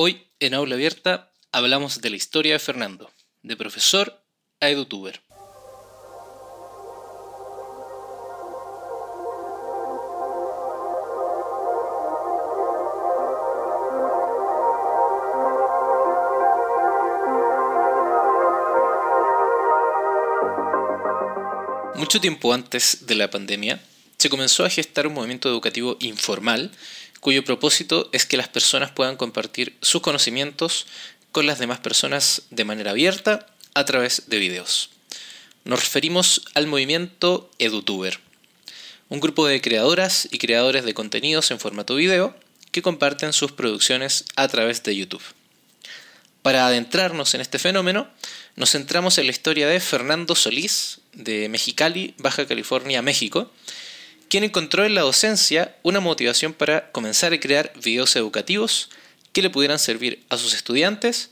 Hoy, en Aula Abierta, hablamos de la historia de Fernando, de profesor a edutuber. Mucho tiempo antes de la pandemia, se comenzó a gestar un movimiento educativo informal cuyo propósito es que las personas puedan compartir sus conocimientos con las demás personas de manera abierta a través de videos. Nos referimos al movimiento EduTuber, un grupo de creadoras y creadores de contenidos en formato video que comparten sus producciones a través de YouTube. Para adentrarnos en este fenómeno, nos centramos en la historia de Fernando Solís, de Mexicali, Baja California, México, quien encontró en la docencia una motivación para comenzar a crear videos educativos que le pudieran servir a sus estudiantes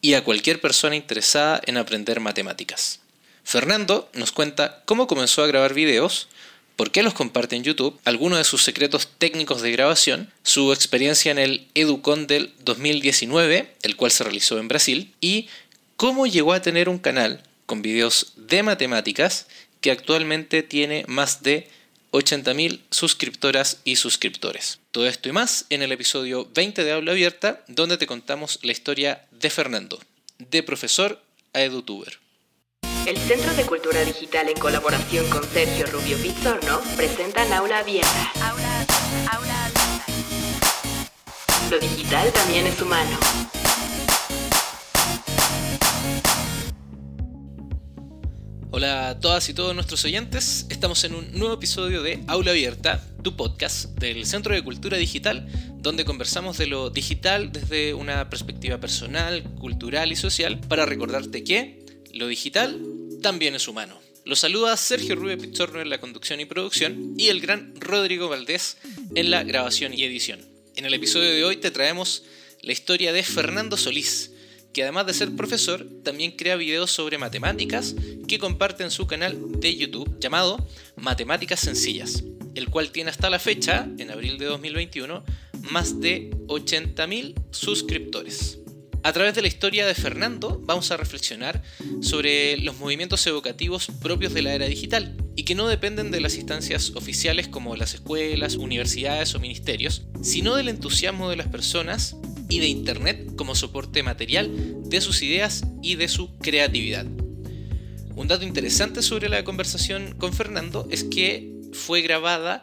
y a cualquier persona interesada en aprender matemáticas. Fernando nos cuenta cómo comenzó a grabar videos, por qué los comparte en YouTube, algunos de sus secretos técnicos de grabación, su experiencia en el Educon del 2019, el cual se realizó en Brasil, y cómo llegó a tener un canal con videos de matemáticas que actualmente tiene más de 80.000 suscriptoras y suscriptores. Todo esto y más en el episodio 20 de Aula Abierta, donde te contamos la historia de Fernando, de profesor a edutuber. El Centro de Cultura Digital en colaboración con Sergio Rubio Pizzorno presentan Aula Abierta. Aula, aula abierta. Lo digital también es humano. Hola a todas y todos nuestros oyentes, estamos en un nuevo episodio de Aula Abierta, tu podcast del Centro de Cultura Digital, donde conversamos de lo digital desde una perspectiva personal, cultural y social, para recordarte que lo digital también es humano. Los saluda Sergio Rubio Pizzorno en la conducción y producción y el gran Rodrigo Valdés en la grabación y edición. En el episodio de hoy te traemos la historia de Fernando Solís, que además de ser profesor, también crea videos sobre matemáticas que comparte en su canal de YouTube llamado Matemáticas Sencillas, el cual tiene hasta la fecha, en abril de 2021, más de 80.000 suscriptores. A través de la historia de Fernando vamos a reflexionar sobre los movimientos educativos propios de la era digital y que no dependen de las instancias oficiales como las escuelas, universidades o ministerios, sino del entusiasmo de las personas y de Internet como soporte material de sus ideas y de su creatividad. Un dato interesante sobre la conversación con Fernando es que fue grabada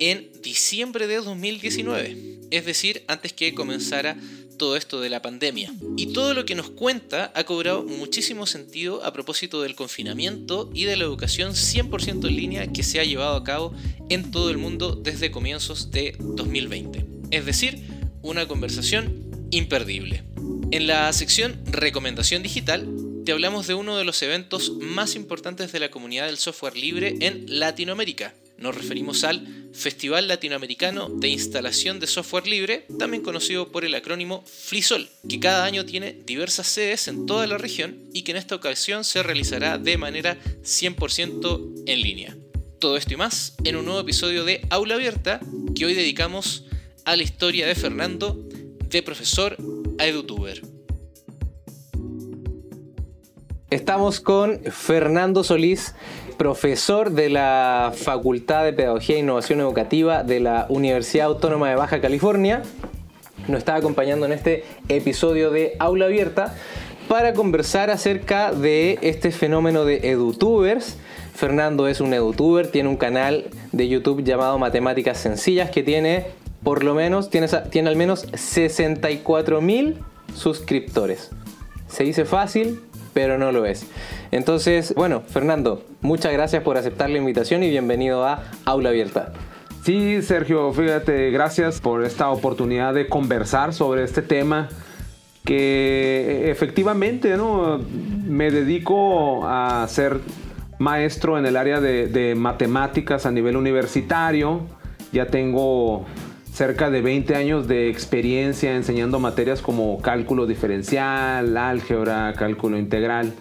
en diciembre de 2019, es decir, antes que comenzara todo esto de la pandemia. Y todo lo que nos cuenta ha cobrado muchísimo sentido a propósito del confinamiento y de la educación 100% en línea que se ha llevado a cabo en todo el mundo desde comienzos de 2020. Es decir, una conversación imperdible. En la sección Recomendación Digital te hablamos de uno de los eventos más importantes de la comunidad del software libre en Latinoamérica. Nos referimos al Festival Latinoamericano de Instalación de Software Libre, también conocido por el acrónimo FLISOL, que cada año tiene diversas sedes en toda la región y que en esta ocasión se realizará de manera 100% en línea. Todo esto y más en un nuevo episodio de Aula Abierta que hoy dedicamos a la historia de Fernando, de profesor a edutuber. Estamos con Fernando Solís, profesor de la Facultad de Pedagogía e Innovación Educativa de la Universidad Autónoma de Baja California. Nos está acompañando en este episodio de Aula Abierta para conversar acerca de este fenómeno de edutubers. Fernando es un edutuber, tiene un canal de YouTube llamado Matemáticas Sencillas que tiene por lo menos, tiene, tiene al menos 64 mil suscriptores. Se dice fácil, pero no lo es. Entonces, bueno, Fernando, muchas gracias por aceptar la invitación y bienvenido a Aula Abierta. Sí, Sergio, fíjate, gracias por esta oportunidad de conversar sobre este tema que efectivamente ¿no? me dedico a ser maestro en el área de, de matemáticas a nivel universitario. Ya tengo cerca de 20 años de experiencia enseñando materias como cálculo diferencial, álgebra, cálculo integral.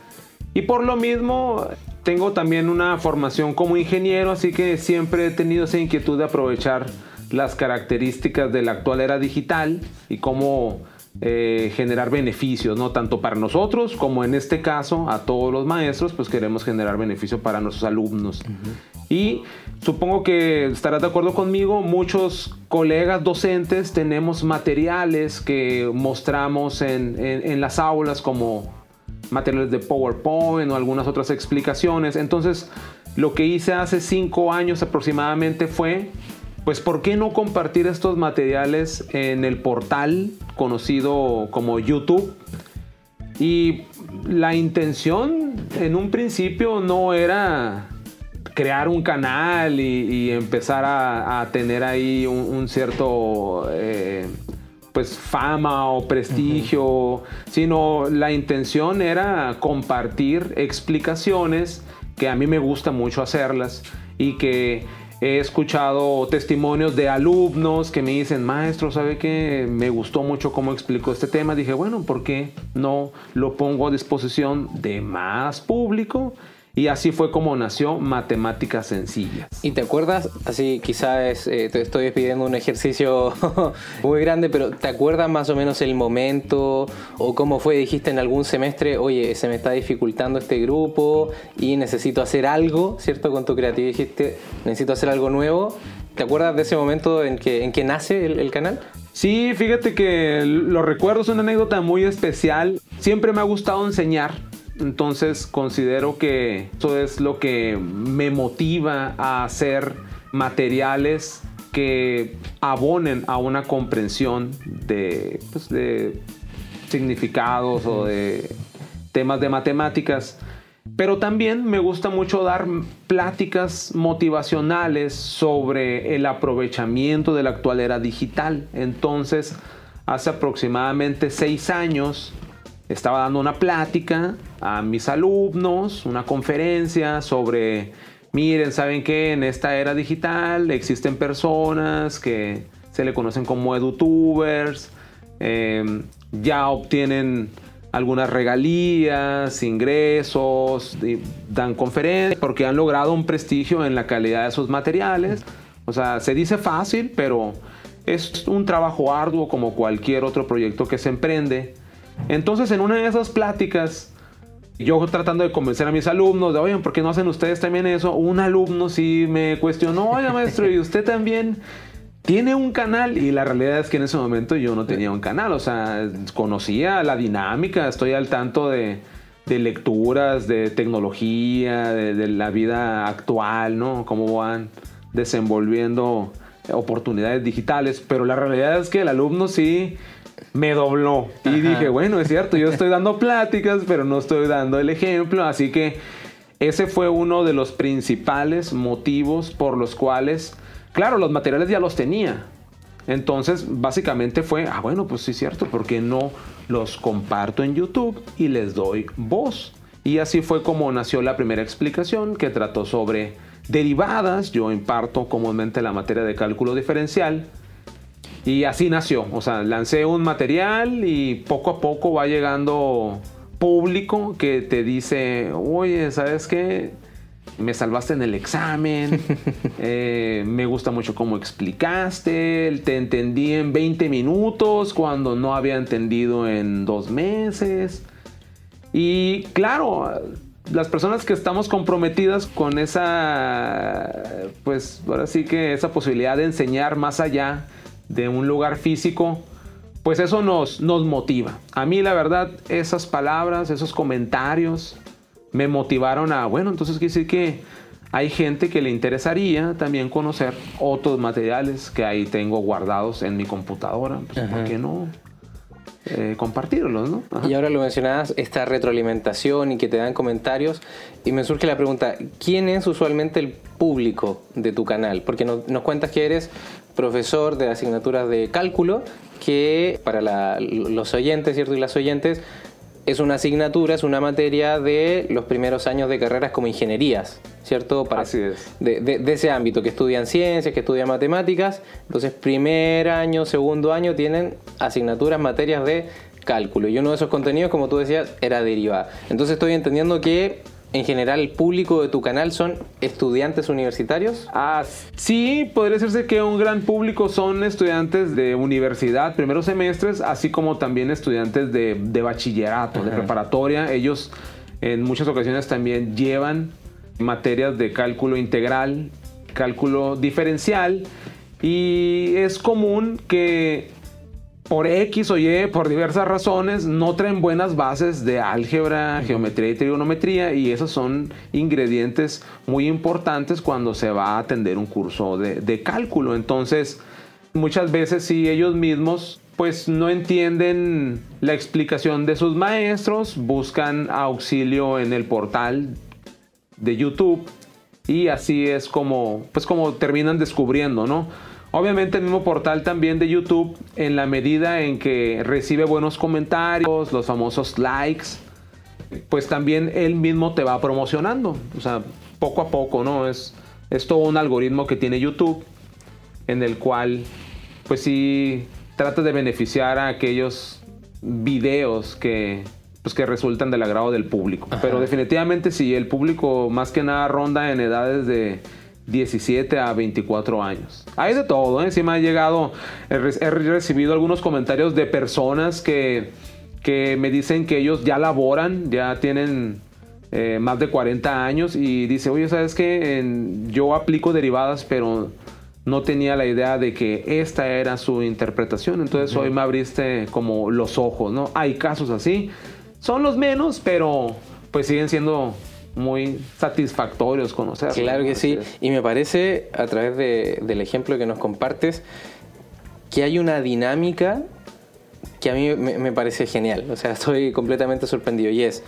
Y por lo mismo tengo también una formación como ingeniero, así que siempre he tenido esa inquietud de aprovechar las características de la actual era digital y cómo eh, generar beneficios, ¿no? Tanto para nosotros como en este caso a todos los maestros, pues queremos generar beneficio para nuestros alumnos. Y supongo que estarás de acuerdo conmigo, muchos colegas docentes tenemos materiales que mostramos en, en las aulas como materiales de PowerPoint o algunas otras explicaciones. Entonces, lo que hice hace cinco años aproximadamente fue pues ¿por qué no compartir estos materiales en el portal conocido como YouTube? Y la intención en un principio no era crear un canal y, empezar a, tener ahí un, cierto eh, pues fama o prestigio, sino la intención era compartir explicaciones que a mí me gusta mucho hacerlas y que He escuchado testimonios de alumnos que me dicen, maestro, ¿sabe qué? Me gustó mucho cómo explicó este tema. Dije, bueno, ¿por qué no lo pongo a disposición de más público? Y así fue como nació Matemáticas Sencillas. ¿Y te acuerdas? Así quizás eh, te estoy pidiendo un ejercicio muy grande, pero ¿te acuerdas más o menos el momento o cómo fue? Dijiste en algún semestre, oye, se me está dificultando este grupo y necesito hacer algo, ¿cierto? Con tu creatividad dijiste, necesito hacer algo nuevo. ¿Te acuerdas de ese momento en que, en que nace el, el canal? Sí, fíjate que lo recuerdo, es una anécdota muy especial. Siempre me ha gustado enseñar entonces considero que eso es lo que me motiva a hacer materiales que abonen a una comprensión de, pues, significados o de temas de matemáticas. Pero también me gusta mucho dar pláticas motivacionales sobre el aprovechamiento de la actual era digital. Entonces, hace aproximadamente seis años estaba dando una plática a mis alumnos, una conferencia sobre, miren, ¿saben qué? En esta era digital existen personas que se le conocen como edutubers, em, ya obtienen algunas regalías, ingresos, dan conferencias porque han logrado un prestigio en la calidad de sus materiales. O sea, se dice fácil, pero es un trabajo arduo como cualquier otro proyecto que se emprende. Entonces, en una de esas pláticas, yo tratando de convencer a mis alumnos de, oigan, ¿por qué no hacen ustedes también eso? Un alumno sí me cuestionó, oiga, maestro, ¿y usted también tiene un canal? Y la realidad es que en ese momento yo no tenía un canal, o sea, conocía la dinámica, estoy al tanto de, lecturas, de tecnología, de, de, la vida actual, ¿no? Cómo van desenvolviendo oportunidades digitales, pero la realidad es que el alumno sí me dobló. Y dije, bueno, es cierto, yo estoy dando pláticas, pero no estoy dando el ejemplo. Así que ese fue uno de los principales motivos por los cuales, claro, los materiales ya los tenía. Entonces, básicamente fue, ah, bueno, pues sí es cierto, ¿por qué no los comparto en YouTube y les doy voz? Y así fue como nació la primera explicación que trató sobre derivadas. Yo imparto comúnmente la materia de cálculo diferencial y así nació. O sea, lancé un material y poco a poco va llegando público que te dice, oye, ¿sabes qué? Me salvaste en el examen, eh, me gusta mucho cómo explicaste, te entendí en 20 minutos cuando no había entendido en dos meses. Y claro, las personas que estamos comprometidas con esa, pues ahora sí que esa posibilidad de enseñar más allá de un lugar físico, pues eso nos, nos motiva. A mí la verdad, esas palabras, esos comentarios me motivaron a, bueno, entonces quiere decir que hay gente que le interesaría también conocer otros materiales que ahí tengo guardados en mi computadora. Pues, ¿Por qué no? Eh, compartirlos, ¿no? Y ahora lo mencionabas, esta retroalimentación y que te dan comentarios, y me surge la pregunta, ¿quién es usualmente el público de tu canal? Porque nos cuentas que eres profesor de asignaturas de cálculo, que para los oyentes, ¿cierto? Y las oyentes, es una asignatura, es una materia de los primeros años de carreras como ingenierías, ¿cierto? Para, Así es. De, ese ámbito, que estudian ciencias, que estudian matemáticas. Entonces, primer año, segundo año tienen asignaturas, materias de cálculo. Y uno de esos contenidos, como tú decías, era derivada. Entonces estoy entendiendo que en general el público de tu canal son estudiantes universitarios? Ah, sí, podría decirse que un gran público son estudiantes de universidad, primeros semestres, así como también estudiantes de, bachillerato, de preparatoria. Ellos en muchas ocasiones también llevan materias de cálculo integral, cálculo diferencial, y es común que por X o Y, por diversas razones, no traen buenas bases de álgebra, geometría y trigonometría y esos son ingredientes muy importantes cuando se va a atender un curso de, cálculo. Entonces, muchas veces si ellos mismos pues no entienden la explicación de sus maestros, buscan auxilio en el portal de YouTube y así es como pues como terminan descubriendo, ¿no? Obviamente el mismo portal también de YouTube, en la medida en que recibe buenos comentarios, los famosos likes, pues también él mismo te va promocionando. O sea, poco a poco, ¿no? Es, es todo un algoritmo que tiene YouTube en el cual, pues sí, trata de beneficiar a aquellos videos que, pues que resultan del agrado del público. Pero definitivamente sí, el público más que nada ronda en edades de 17 a 24 años. Hay de todo, ¿eh? Me ha llegado, he, recibido algunos comentarios de personas que, que, me dicen que ellos ya laboran, ya tienen eh, más de 40 años y dice, oye, ¿sabes qué? yo aplico derivadas, pero no tenía la idea de que esta era su interpretación. Entonces hoy me abriste como los ojos, ¿no? Hay casos así. Son los menos, pero pues siguen siendo muy satisfactorios conocer. Claro que sí, y me parece, a través del ejemplo que nos compartes, que hay una dinámica que a mí me, parece genial. O sea, estoy completamente sorprendido. Y es,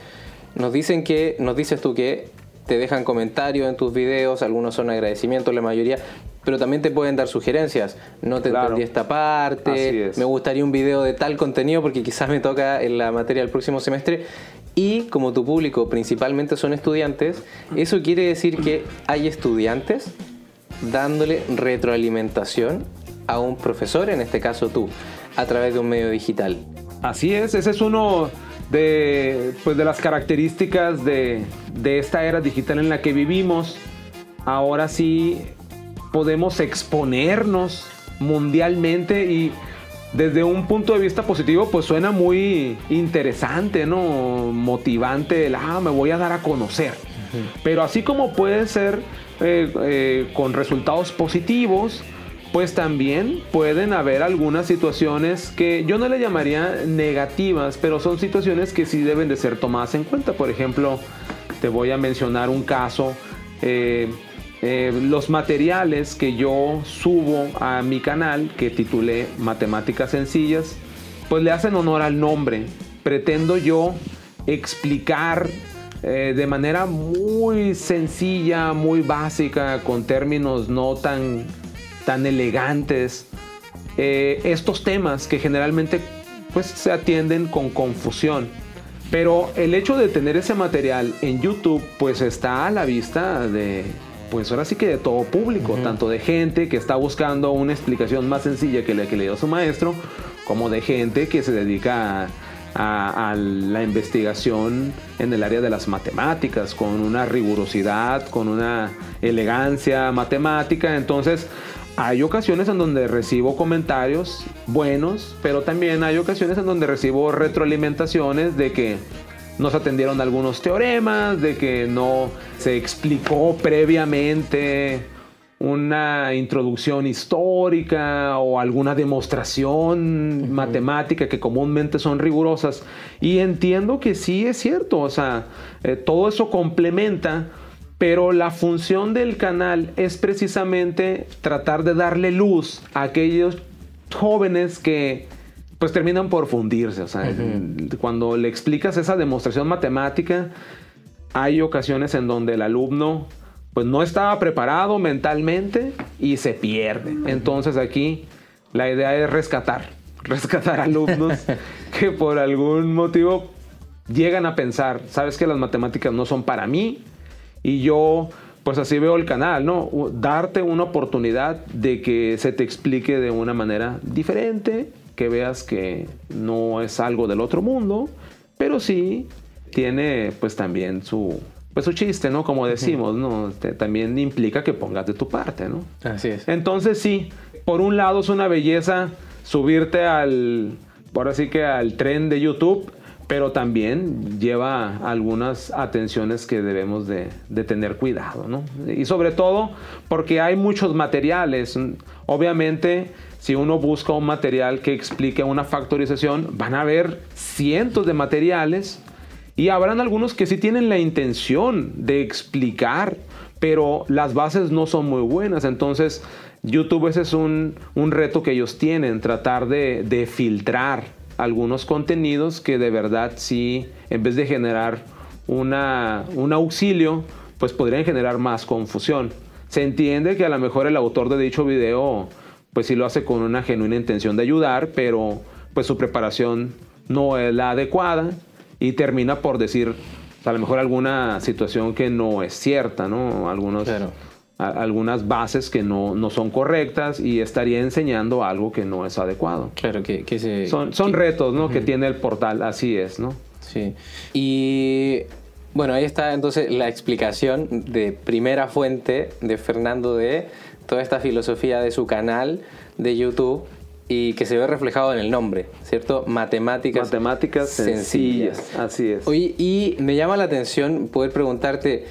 nos dicen que, nos dices tú que te dejan comentarios en tus videos, algunos son agradecimientos, la mayoría, pero también te pueden dar sugerencias. No te entendí esta parte, me gustaría un video de tal contenido porque quizás me toca en la materia del próximo semestre. Y como tu público principalmente son estudiantes, eso quiere decir que hay estudiantes dándole retroalimentación a un profesor, en este caso tú, a través de un medio digital. Así es, ese es uno de, pues de las características de, de esta era digital en la que vivimos. Ahora sí podemos exponernos mundialmente y desde un punto de vista positivo, pues suena muy interesante, ¿no? Motivante, el, ah, me voy a dar a conocer. Pero así como puede ser eh, eh, con resultados positivos, pues también pueden haber algunas situaciones que yo no le llamaría negativas, pero son situaciones que sí deben de ser tomadas en cuenta. Por ejemplo, te voy a mencionar un caso. Eh, eh, los materiales que yo subo a mi canal, que titulé Matemáticas Sencillas, pues le hacen honor al nombre. Pretendo yo explicar eh, de manera muy sencilla, muy básica, con términos no tan, tan elegantes, eh, estos temas que generalmente pues, se atienden con confusión. Pero el hecho de tener ese material en YouTube pues está a la vista de, pues ahora sí que de todo público, tanto de gente que está buscando una explicación más sencilla que la que le dio su maestro, como de gente que se dedica a, a, la investigación en el área de las matemáticas, con una rigurosidad, con una elegancia matemática. Entonces, hay ocasiones en donde recibo comentarios buenos, pero también hay ocasiones en donde recibo retroalimentaciones de que no se atendieron algunos teoremas, de que no se explicó previamente una introducción histórica o alguna demostración matemática que comúnmente son rigurosas. Y entiendo que sí es cierto, o sea, eh, todo eso complementa, pero la función del canal es precisamente tratar de darle luz a aquellos jóvenes que pues terminan por fundirse. O sea, cuando le explicas esa demostración matemática, hay ocasiones en donde el alumno pues no estaba preparado mentalmente y se pierde. Entonces aquí la idea es rescatar, rescatar alumnos que por algún motivo llegan a pensar, sabes que las matemáticas no son para mí y yo pues así veo el canal, ¿no? Darte una oportunidad de que se te explique de una manera diferente, que veas que no es algo del otro mundo, pero sí tiene pues también su, pues su chiste, ¿no? Como decimos, ¿no? Te- también implica que pongas de tu parte, ¿no? Así es. Entonces sí, por un lado es una belleza subirte al, ahora sí que al tren de YouTube, pero también lleva algunas atenciones que debemos de, de tener cuidado, ¿no? Y sobre todo porque hay muchos materiales. Obviamente, si uno busca un material que explique una factorización, van a haber cientos de materiales y habrán algunos que sí tienen la intención de explicar, pero las bases no son muy buenas. Entonces, YouTube ese es un, un reto que ellos tienen, tratar de, de filtrar algunos contenidos que de verdad sí, en vez de generar una, un auxilio, pues podrían generar más confusión. Se entiende que a lo mejor el autor de dicho video, pues sí lo hace con una genuina intención de ayudar, pero pues su preparación no es la adecuada y termina por decir a lo mejor alguna situación que no es cierta, ¿no? Algunos, Claro. a- algunas bases que no, no son correctas y estaría enseñando algo que no es adecuado. Claro, que, que se... Son, son retos, ¿no? Que tiene el portal, así es, ¿no? Sí. Y bueno, ahí está entonces la explicación de primera fuente de Fernando de toda esta filosofía de su canal de YouTube y que se ve reflejado en el nombre, ¿cierto? Matemáticas, Matemáticas sencillas, así es. Oye, y me llama la atención poder preguntarte,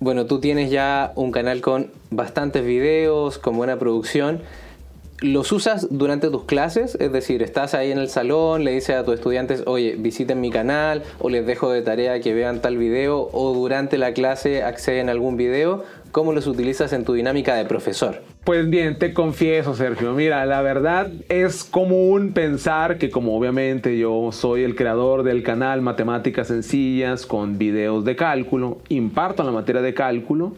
bueno, tú tienes ya un canal con bastantes videos, con buena producción. ¿Los usas durante tus clases? Es decir, estás ahí en el salón, le dices a tus estudiantes, oye, visiten mi canal, o les dejo de tarea que vean tal video, o durante la clase acceden a algún video. ¿Cómo los utilizas en tu dinámica de profesor? Pues bien, te confieso, Sergio. Mira, la verdad es común pensar que como obviamente yo soy el creador del canal Matemáticas Sencillas con videos de cálculo, imparto la materia de cálculo,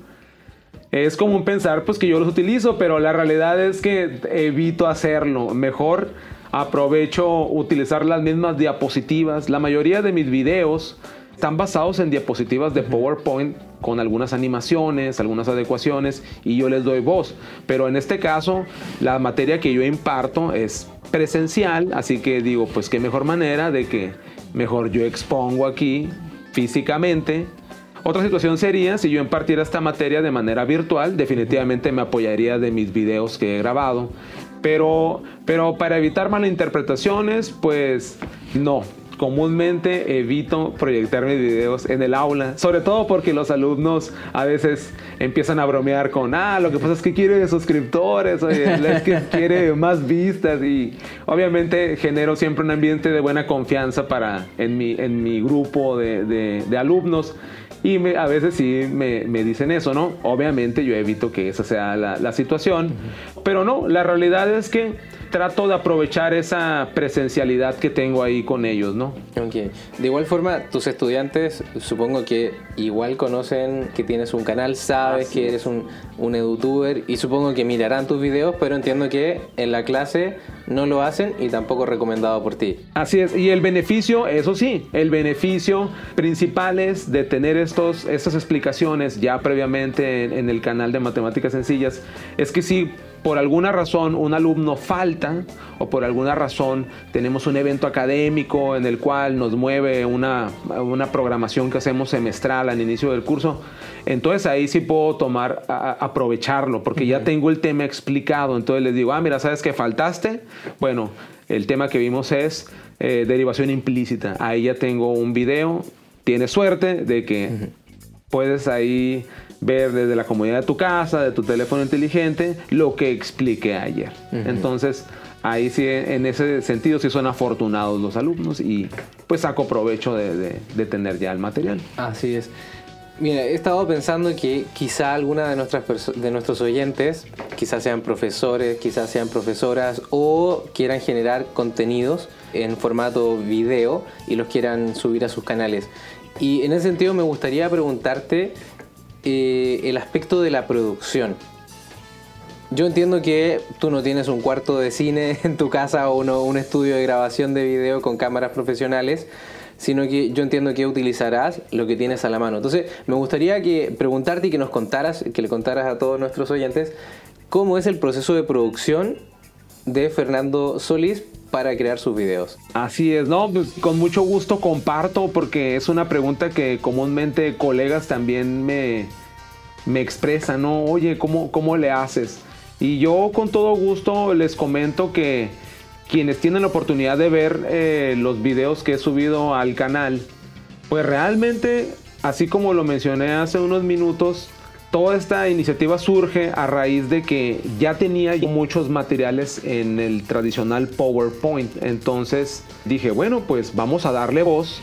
es común pensar pues que yo los utilizo, pero la realidad es que evito hacerlo. Mejor aprovecho utilizar las mismas diapositivas. La mayoría de mis videos están basados en diapositivas de PowerPoint con algunas animaciones, algunas adecuaciones y yo les doy voz. Pero en este caso, la materia que yo imparto es presencial, así que digo, pues qué mejor manera de que mejor yo expongo aquí físicamente otra situación sería si yo impartiera esta materia de manera virtual, definitivamente me apoyaría de mis videos que he grabado. Pero, pero para evitar malinterpretaciones, pues no. Comúnmente evito proyectar mis videos en el aula, sobre todo porque los alumnos a veces empiezan a bromear con, ah, lo que pasa es que quiere suscriptores, oye, es que quiere más vistas y obviamente genero siempre un ambiente de buena confianza para, en, mi, en mi grupo de, de- de alumnos. Y me- a veces sí me, me dicen eso, ¿no? Obviamente yo evito que esa sea la, la situación, pero no, la realidad es que trato de aprovechar esa presencialidad que tengo ahí con ellos, ¿no? Ok. De igual forma, tus estudiantes supongo que igual conocen que tienes un canal, sabes Así que eres un, un edutuber y supongo que mirarán tus videos, pero entiendo que en la clase no lo hacen y tampoco recomendado por ti. Así es, y el beneficio, eso sí, el beneficio principal es de tener estos, estas explicaciones ya previamente en, en el canal de Matemáticas Sencillas, es que si por alguna razón un alumno falta o por alguna razón tenemos un evento académico en el cual nos mueve una, una programación que hacemos semestral al inicio del curso, entonces ahí sí puedo tomar, a- aprovecharlo, porque ya tengo el tema explicado, entonces les digo, ah, mira, ¿sabes que faltaste? Bueno, el tema que vimos es eh, derivación implícita. Ahí ya tengo un video. Tienes suerte de que puedes ahí ver desde la comodidad de tu casa, de tu teléfono inteligente, lo que expliqué ayer. Entonces, ahí sí, en ese sentido, sí son afortunados los alumnos y pues saco provecho de, de- de tener ya el material. Así es. Mira, he estado pensando que quizá alguna de, nuestras de nuestros oyentes, quizás sean profesores, quizás sean profesoras o quieran generar contenidos en formato video y los quieran subir a sus canales. Y en ese sentido me gustaría preguntarte eh, el aspecto de la producción. Yo entiendo que tú no tienes un cuarto de cine en tu casa o uno- un estudio de grabación de video con cámaras profesionales, sino que yo entiendo que utilizarás lo que tienes a la mano. Entonces, me gustaría que preguntarte y que nos contaras, que le contaras a todos nuestros oyentes, cómo es el proceso de producción de Fernando Solís para crear sus videos. Así es, no, pues con mucho gusto comparto porque es una pregunta que comúnmente colegas también me, me expresan, ¿no? Oye, ¿cómo, ¿cómo le haces? Y yo con todo gusto les comento que quienes tienen la oportunidad de ver eh, los videos que he subido al canal, pues realmente, así como lo mencioné hace unos minutos, toda esta iniciativa surge a raíz de que ya tenía muchos materiales en el tradicional PowerPoint. Entonces dije, bueno, pues vamos a darle voz.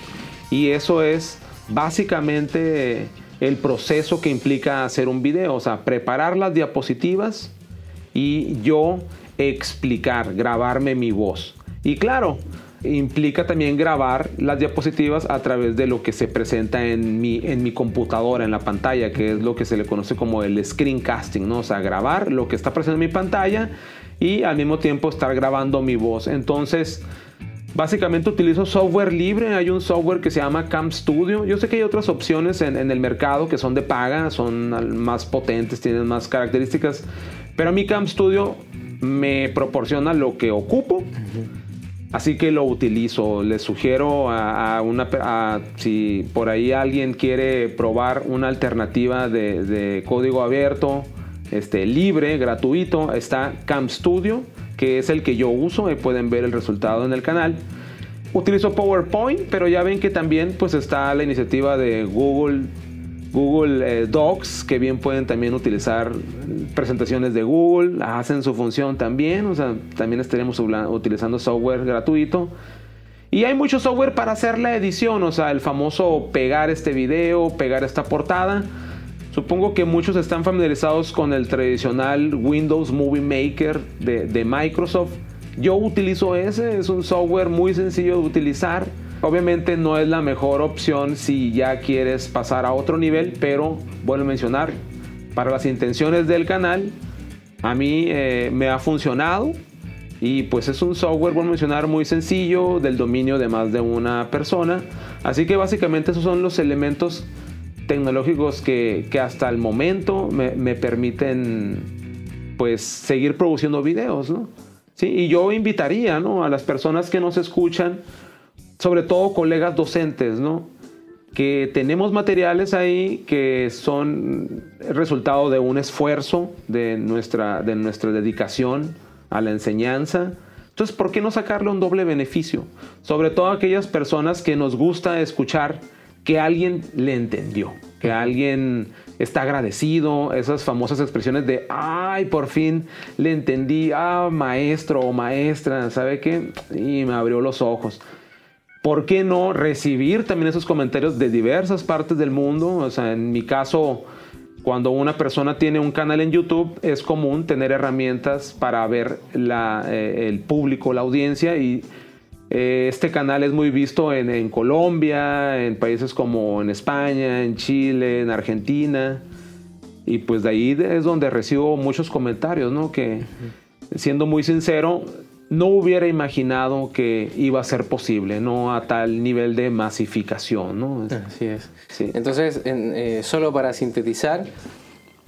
Y eso es básicamente el proceso que implica hacer un video. O sea, preparar las diapositivas y yo explicar, grabarme mi voz. Y claro, implica también grabar las diapositivas a través de lo que se presenta en mi, en mi computadora, en la pantalla, que es lo que se le conoce como el screencasting, ¿no? O sea, grabar lo que está presente en mi pantalla y al mismo tiempo estar grabando mi voz. Entonces, básicamente utilizo software libre. Hay un software que se llama Cam Studio. Yo sé que hay otras opciones en, en el mercado que son de paga, son más potentes, tienen más características. Pero a mi Cam Studio me proporciona lo que ocupo. Así que lo utilizo. Les sugiero a, una si por ahí alguien quiere probar una alternativa de, código abierto, este, libre, gratuito, está Cam Studio, que es el que yo uso. Ahí pueden ver el resultado en el canal. Utilizo PowerPoint, pero ya ven que también pues está la iniciativa de Google Google eh, Docs, que bien pueden también utilizar presentaciones de Google, hacen su función también, o sea, también estaremos utilizando software gratuito. Y hay mucho software para hacer la edición, o sea, el famoso pegar este video, pegar esta portada. Supongo que muchos están familiarizados con el tradicional Windows Movie Maker de, de Microsoft. Yo utilizo ese, es un software muy sencillo de utilizar Obviamente no es la mejor opción si ya quieres pasar a otro nivel, pero vuelvo a mencionar, para las intenciones del canal, a mí eh, me ha funcionado y pues es un software, mencionar, muy sencillo, del dominio de más de una persona. Así que básicamente esos son los elementos tecnológicos que, hasta el momento me, permiten pues seguir produciendo videos, ¿no? Sí, y yo invitaría ¿no? a las personas que nos escuchan sobre todo colegas docentes, ¿no? Que tenemos materiales ahí que son resultado de un esfuerzo de nuestra, de nuestra dedicación a la enseñanza. Entonces, ¿por qué no sacarle un doble beneficio? Sobre todo a aquellas personas que nos gusta escuchar que alguien le entendió, que alguien está agradecido, esas famosas expresiones de, ay, por fin le entendí, ah, maestro o maestra, ¿sabe qué? Y me abrió los ojos. ¿Por qué no recibir también esos comentarios de diversas partes del mundo? O sea, en mi caso, cuando una persona tiene un canal en YouTube, es común tener herramientas para ver eh, el público, la audiencia y eh, este canal es muy visto en, Colombia, en países como en España, en Chile, en Argentina. Y pues de ahí es donde recibo muchos comentarios, ¿no? Que siendo muy sincero, no hubiera imaginado que iba a ser posible, no a tal nivel de masificación. ¿no? Así es. Entonces, eh, solo para sintetizar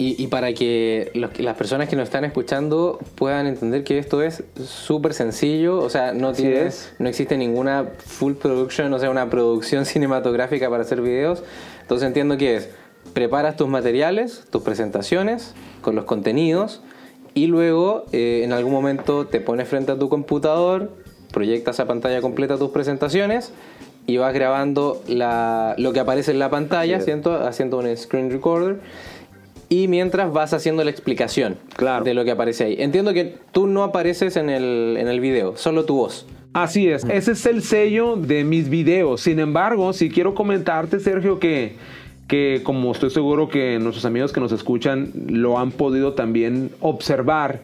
y, para que las personas que nos están escuchando puedan entender que esto es súper sencillo, o sea, no, tiene, no existe ninguna full production, o sea, una producción cinematográfica para hacer videos. Entonces entiendo que es, preparas tus materiales, tus presentaciones con los contenidos, y luego eh, en algún momento te pones frente a tu computador, proyectas a pantalla completa tus presentaciones y vas grabando lo que aparece en la pantalla, haciendo un screen recorder. Y mientras vas haciendo la explicación de lo que aparece ahí. Entiendo que tú no apareces en el, en el video, solo tu voz. Así es, ese es el sello de mis videos. Sin embargo, si quiero comentarte, Sergio, que que como estoy seguro que nuestros amigos que nos escuchan lo han podido también observar.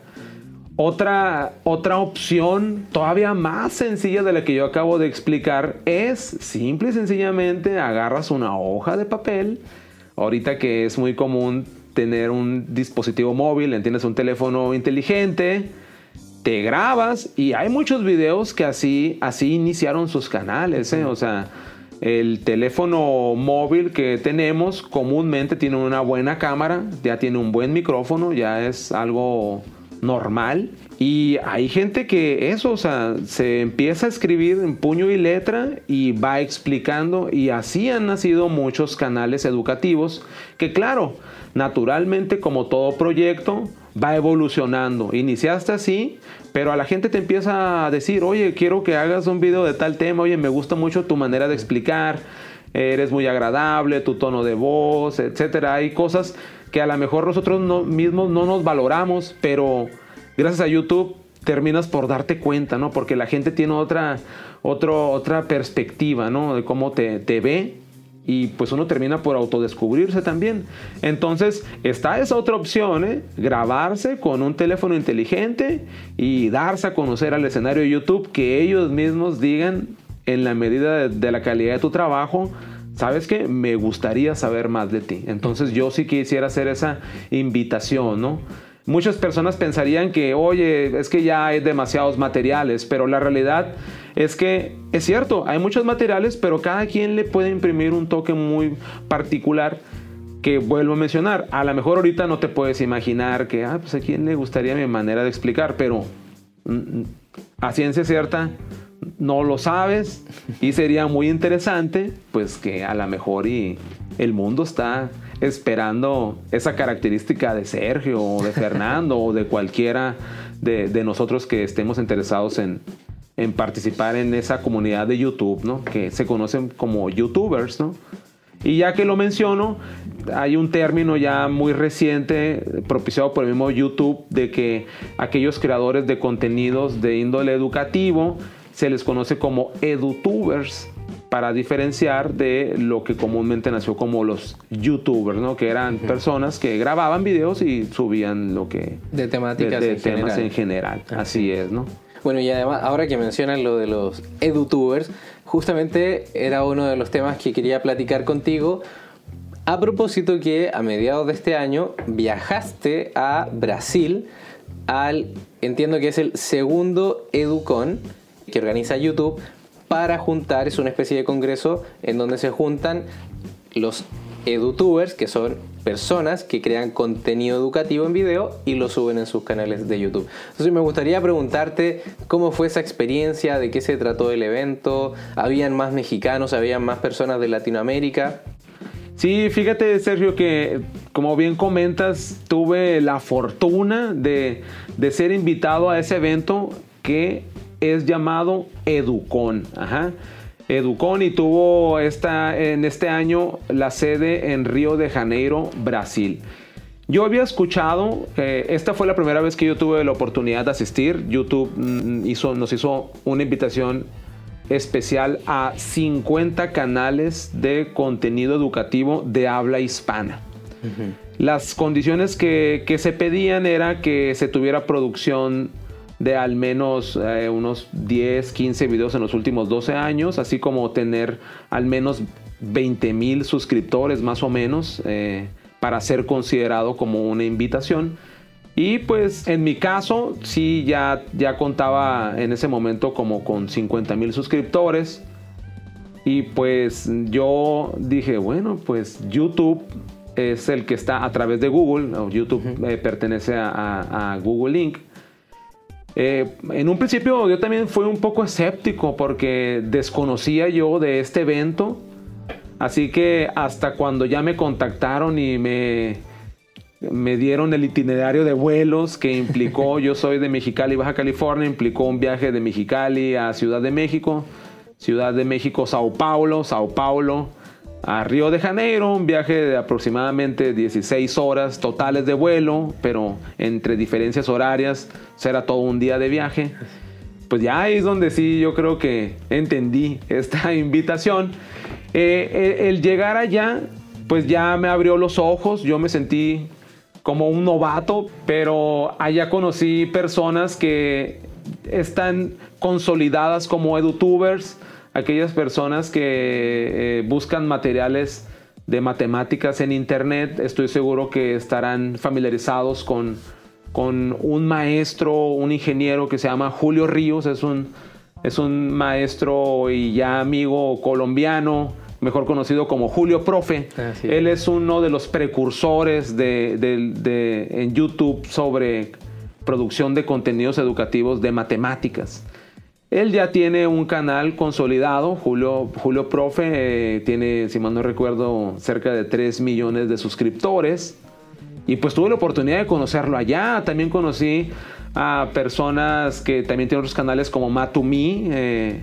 Otra, otra opción todavía más sencilla de la que yo acabo de explicar es simple y sencillamente agarras una hoja de papel. Ahorita que es muy común tener un dispositivo móvil, entiendes un teléfono inteligente, te grabas y hay muchos videos que así, así iniciaron sus canales, ¿eh? o sea, el teléfono móvil que tenemos comúnmente tiene una buena cámara, ya tiene un buen micrófono, ya es algo normal. Y hay gente que eso, o sea, se empieza a escribir en puño y letra y va explicando. Y así han nacido muchos canales educativos que claro, naturalmente como todo proyecto va evolucionando. Iniciaste así, pero a la gente te empieza a decir, oye, quiero que hagas un video de tal tema, oye, me gusta mucho tu manera de explicar, eres muy agradable, tu tono de voz, etcétera. Hay cosas que a lo mejor nosotros mismos no nos valoramos, pero gracias a YouTube terminas por darte cuenta, ¿no? Porque la gente tiene otra, otra perspectiva, ¿no? De cómo te ve y pues uno termina por autodescubrirse también. Entonces está esa otra opción, ¿eh? grabarse con un teléfono inteligente y darse a conocer al escenario de YouTube, que ellos mismos digan en la medida de, la calidad de tu trabajo, ¿sabes qué? Me gustaría saber más de ti. Entonces yo sí quisiera hacer esa invitación, ¿no? Muchas personas pensarían que, oye, es que ya hay demasiados materiales, pero la realidad es que es cierto, hay muchos materiales, pero cada quien le puede imprimir un toque muy particular que vuelvo a mencionar. A lo mejor ahorita no te puedes imaginar que, ah, pues a quién le gustaría mi manera de explicar, pero mm, mm, a ciencia cierta no lo sabes y sería muy interesante, pues que a lo mejor y el mundo está esperando esa característica de Sergio o de Fernando o de cualquiera de, nosotros que estemos interesados en, participar en esa comunidad de YouTube, ¿no? Que se conocen como YouTubers, ¿no? Y ya que lo menciono, hay un término ya muy reciente propiciado por el mismo YouTube de que aquellos creadores de contenidos de índole educativo se les conoce como edutubers para diferenciar de lo que comúnmente nació como los youtubers, ¿no? Que eran personas que grababan videos y subían lo que... De temáticas de, temas en general. Así es, ¿no? Bueno, y además, ahora que mencionan lo de los edutubers, justamente era uno de los temas que quería platicar contigo. A propósito que a mediados de este año viajaste a Brasil al, entiendo que es el segundo Educon que organiza YouTube para juntar, es una especie de congreso en donde se juntan los edutubers, que son personas que crean contenido educativo en video y lo suben en sus canales de YouTube. Entonces me gustaría preguntarte cómo fue esa experiencia, de qué se trató el evento, habían más mexicanos, habían más personas de Latinoamérica. Sí, fíjate Sergio que como bien comentas, tuve la fortuna de, de ser invitado a ese evento que es llamado Educon. Ajá. Educon y tuvo esta, en este año la sede en Río de Janeiro, Brasil. Yo había escuchado, eh, esta fue la primera vez que yo tuve la oportunidad de asistir. YouTube mm, hizo, nos hizo una invitación especial a 50 canales de contenido educativo de habla hispana. Las condiciones que, que se pedían era que se tuviera producción de al menos eh, unos 10, 15 videos en los últimos 12 años, así como tener al menos 20 mil suscriptores más o menos eh, para ser considerado como una invitación. Y pues en mi caso sí ya, ya contaba en ese momento como con 50 mil suscriptores. Y pues yo dije, bueno, pues YouTube es el que está a través de Google. YouTube eh, pertenece a, a Google Inc. Eh, en un principio yo también fui un poco escéptico porque desconocía yo de este evento. Así que hasta cuando ya me contactaron y me, me dieron el itinerario de vuelos que implicó, yo soy de Mexicali, Baja California, implicó un viaje de Mexicali a Ciudad de México, Ciudad de México, Sao Paulo, Sao Paulo, a Río de Janeiro, un viaje de aproximadamente 16 horas totales de vuelo, pero entre diferencias horarias será todo un día de viaje. Pues ya ahí es donde sí yo creo que entendí esta invitación. Eh, eh, el llegar allá, pues ya me abrió los ojos, yo me sentí como un novato, pero allá conocí personas que están consolidadas como edutubers, aquellas personas que eh, buscan materiales de matemáticas en internet, estoy seguro que estarán familiarizados con, con un maestro, un ingeniero que se llama Julio Ríos, es un, es un maestro y ya amigo colombiano, mejor conocido como Julio Profe. Él es uno de los precursores de, en YouTube sobre producción de contenidos educativos de matemáticas. Él ya tiene un canal consolidado, Julio, Julio Profe, eh, tiene, si mal no recuerdo, cerca de 3 millones de suscriptores. Y pues tuve la oportunidad de conocerlo allá. También conocí a personas que también tienen otros canales como Matumi, eh,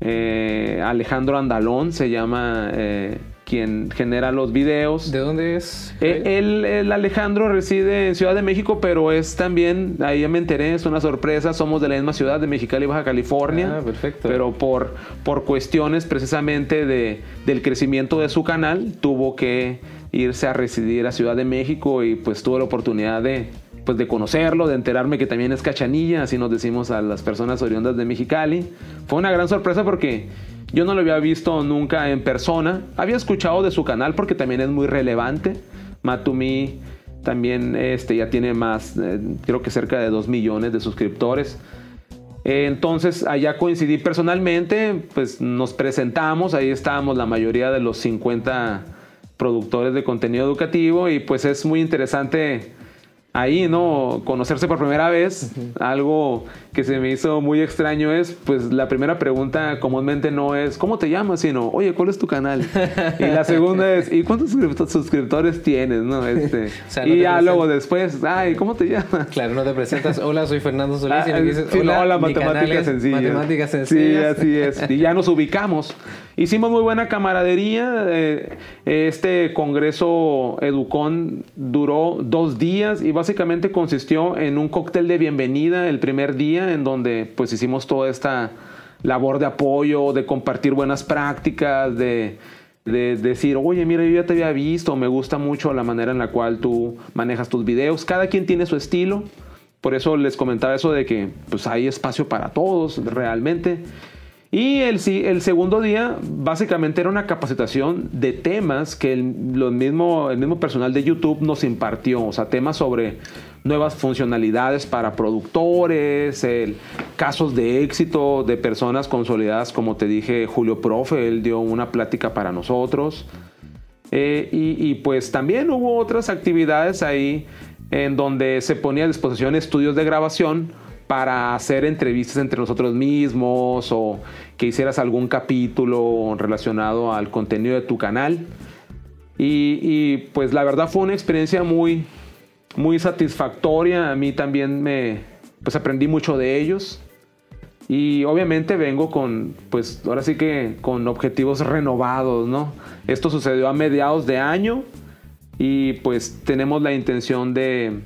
eh, Alejandro Andalón se llama eh, quien genera los videos. ¿De dónde es? Eh, él, el Alejandro reside en Ciudad de México, pero es también, ahí ya me enteré, es una sorpresa, somos de la misma ciudad de Mexicali, Baja California. Ah, perfecto. Pero por, por cuestiones precisamente de, del crecimiento de su canal, tuvo que irse a residir a Ciudad de México y pues tuve la oportunidad de, pues de conocerlo, de enterarme que también es cachanilla, así nos decimos a las personas oriundas de Mexicali. Fue una gran sorpresa porque yo no lo había visto nunca en persona. Había escuchado de su canal porque también es muy relevante. Matumi también este, ya tiene más, eh, creo que cerca de 2 millones de suscriptores. Eh, Entonces allá coincidí personalmente, pues nos presentamos, ahí estábamos la mayoría de los 50 productores de contenido educativo y pues es muy interesante ahí, ¿no? Conocerse por primera vez. Algo que se me hizo muy extraño es, pues la primera pregunta comúnmente no es, ¿cómo te llamas? Sino, oye, ¿cuál es tu canal? y la segunda es, ¿y cuántos suscripto- suscriptores tienes? ¿no? Este, sea, no y ya luego después, ay, ¿cómo te llamas? Claro, no te presentas, hola, soy Fernando Solís, Ah, sino que dices, sí, no, hola. Matemáticas Sí, sencillas. así es. Y ya nos ubicamos. Hicimos muy buena camaradería. eh, Este congreso Educón duró dos días y básicamente consistió en un cóctel de bienvenida el primer día en donde pues hicimos toda esta labor de apoyo, de compartir buenas prácticas, de, de decir, oye, mira, yo ya te había visto, me gusta mucho la manera en la cual tú manejas tus videos. Cada quien tiene su estilo. Por eso les comentaba eso de que pues hay espacio para todos realmente. Y el, el segundo día básicamente era una capacitación de temas que el, mismo, el mismo personal de YouTube nos impartió. O sea, temas sobre nuevas funcionalidades para productores, el- casos de éxito de personas consolidadas, como te dije, Julio Profe, él dio una plática para nosotros. Eh, y, y, pues también hubo otras actividades ahí en donde se ponía a disposición estudios de grabación para hacer entrevistas entre nosotros mismos o que hicieras algún capítulo relacionado al contenido de tu canal. Y, y, pues la verdad fue una experiencia muy, muy satisfactoria. A mí también me, pues aprendí mucho de ellos. Y obviamente vengo con, pues ahora sí que con objetivos renovados, ¿no? Esto sucedió a mediados de año y pues tenemos la intención de,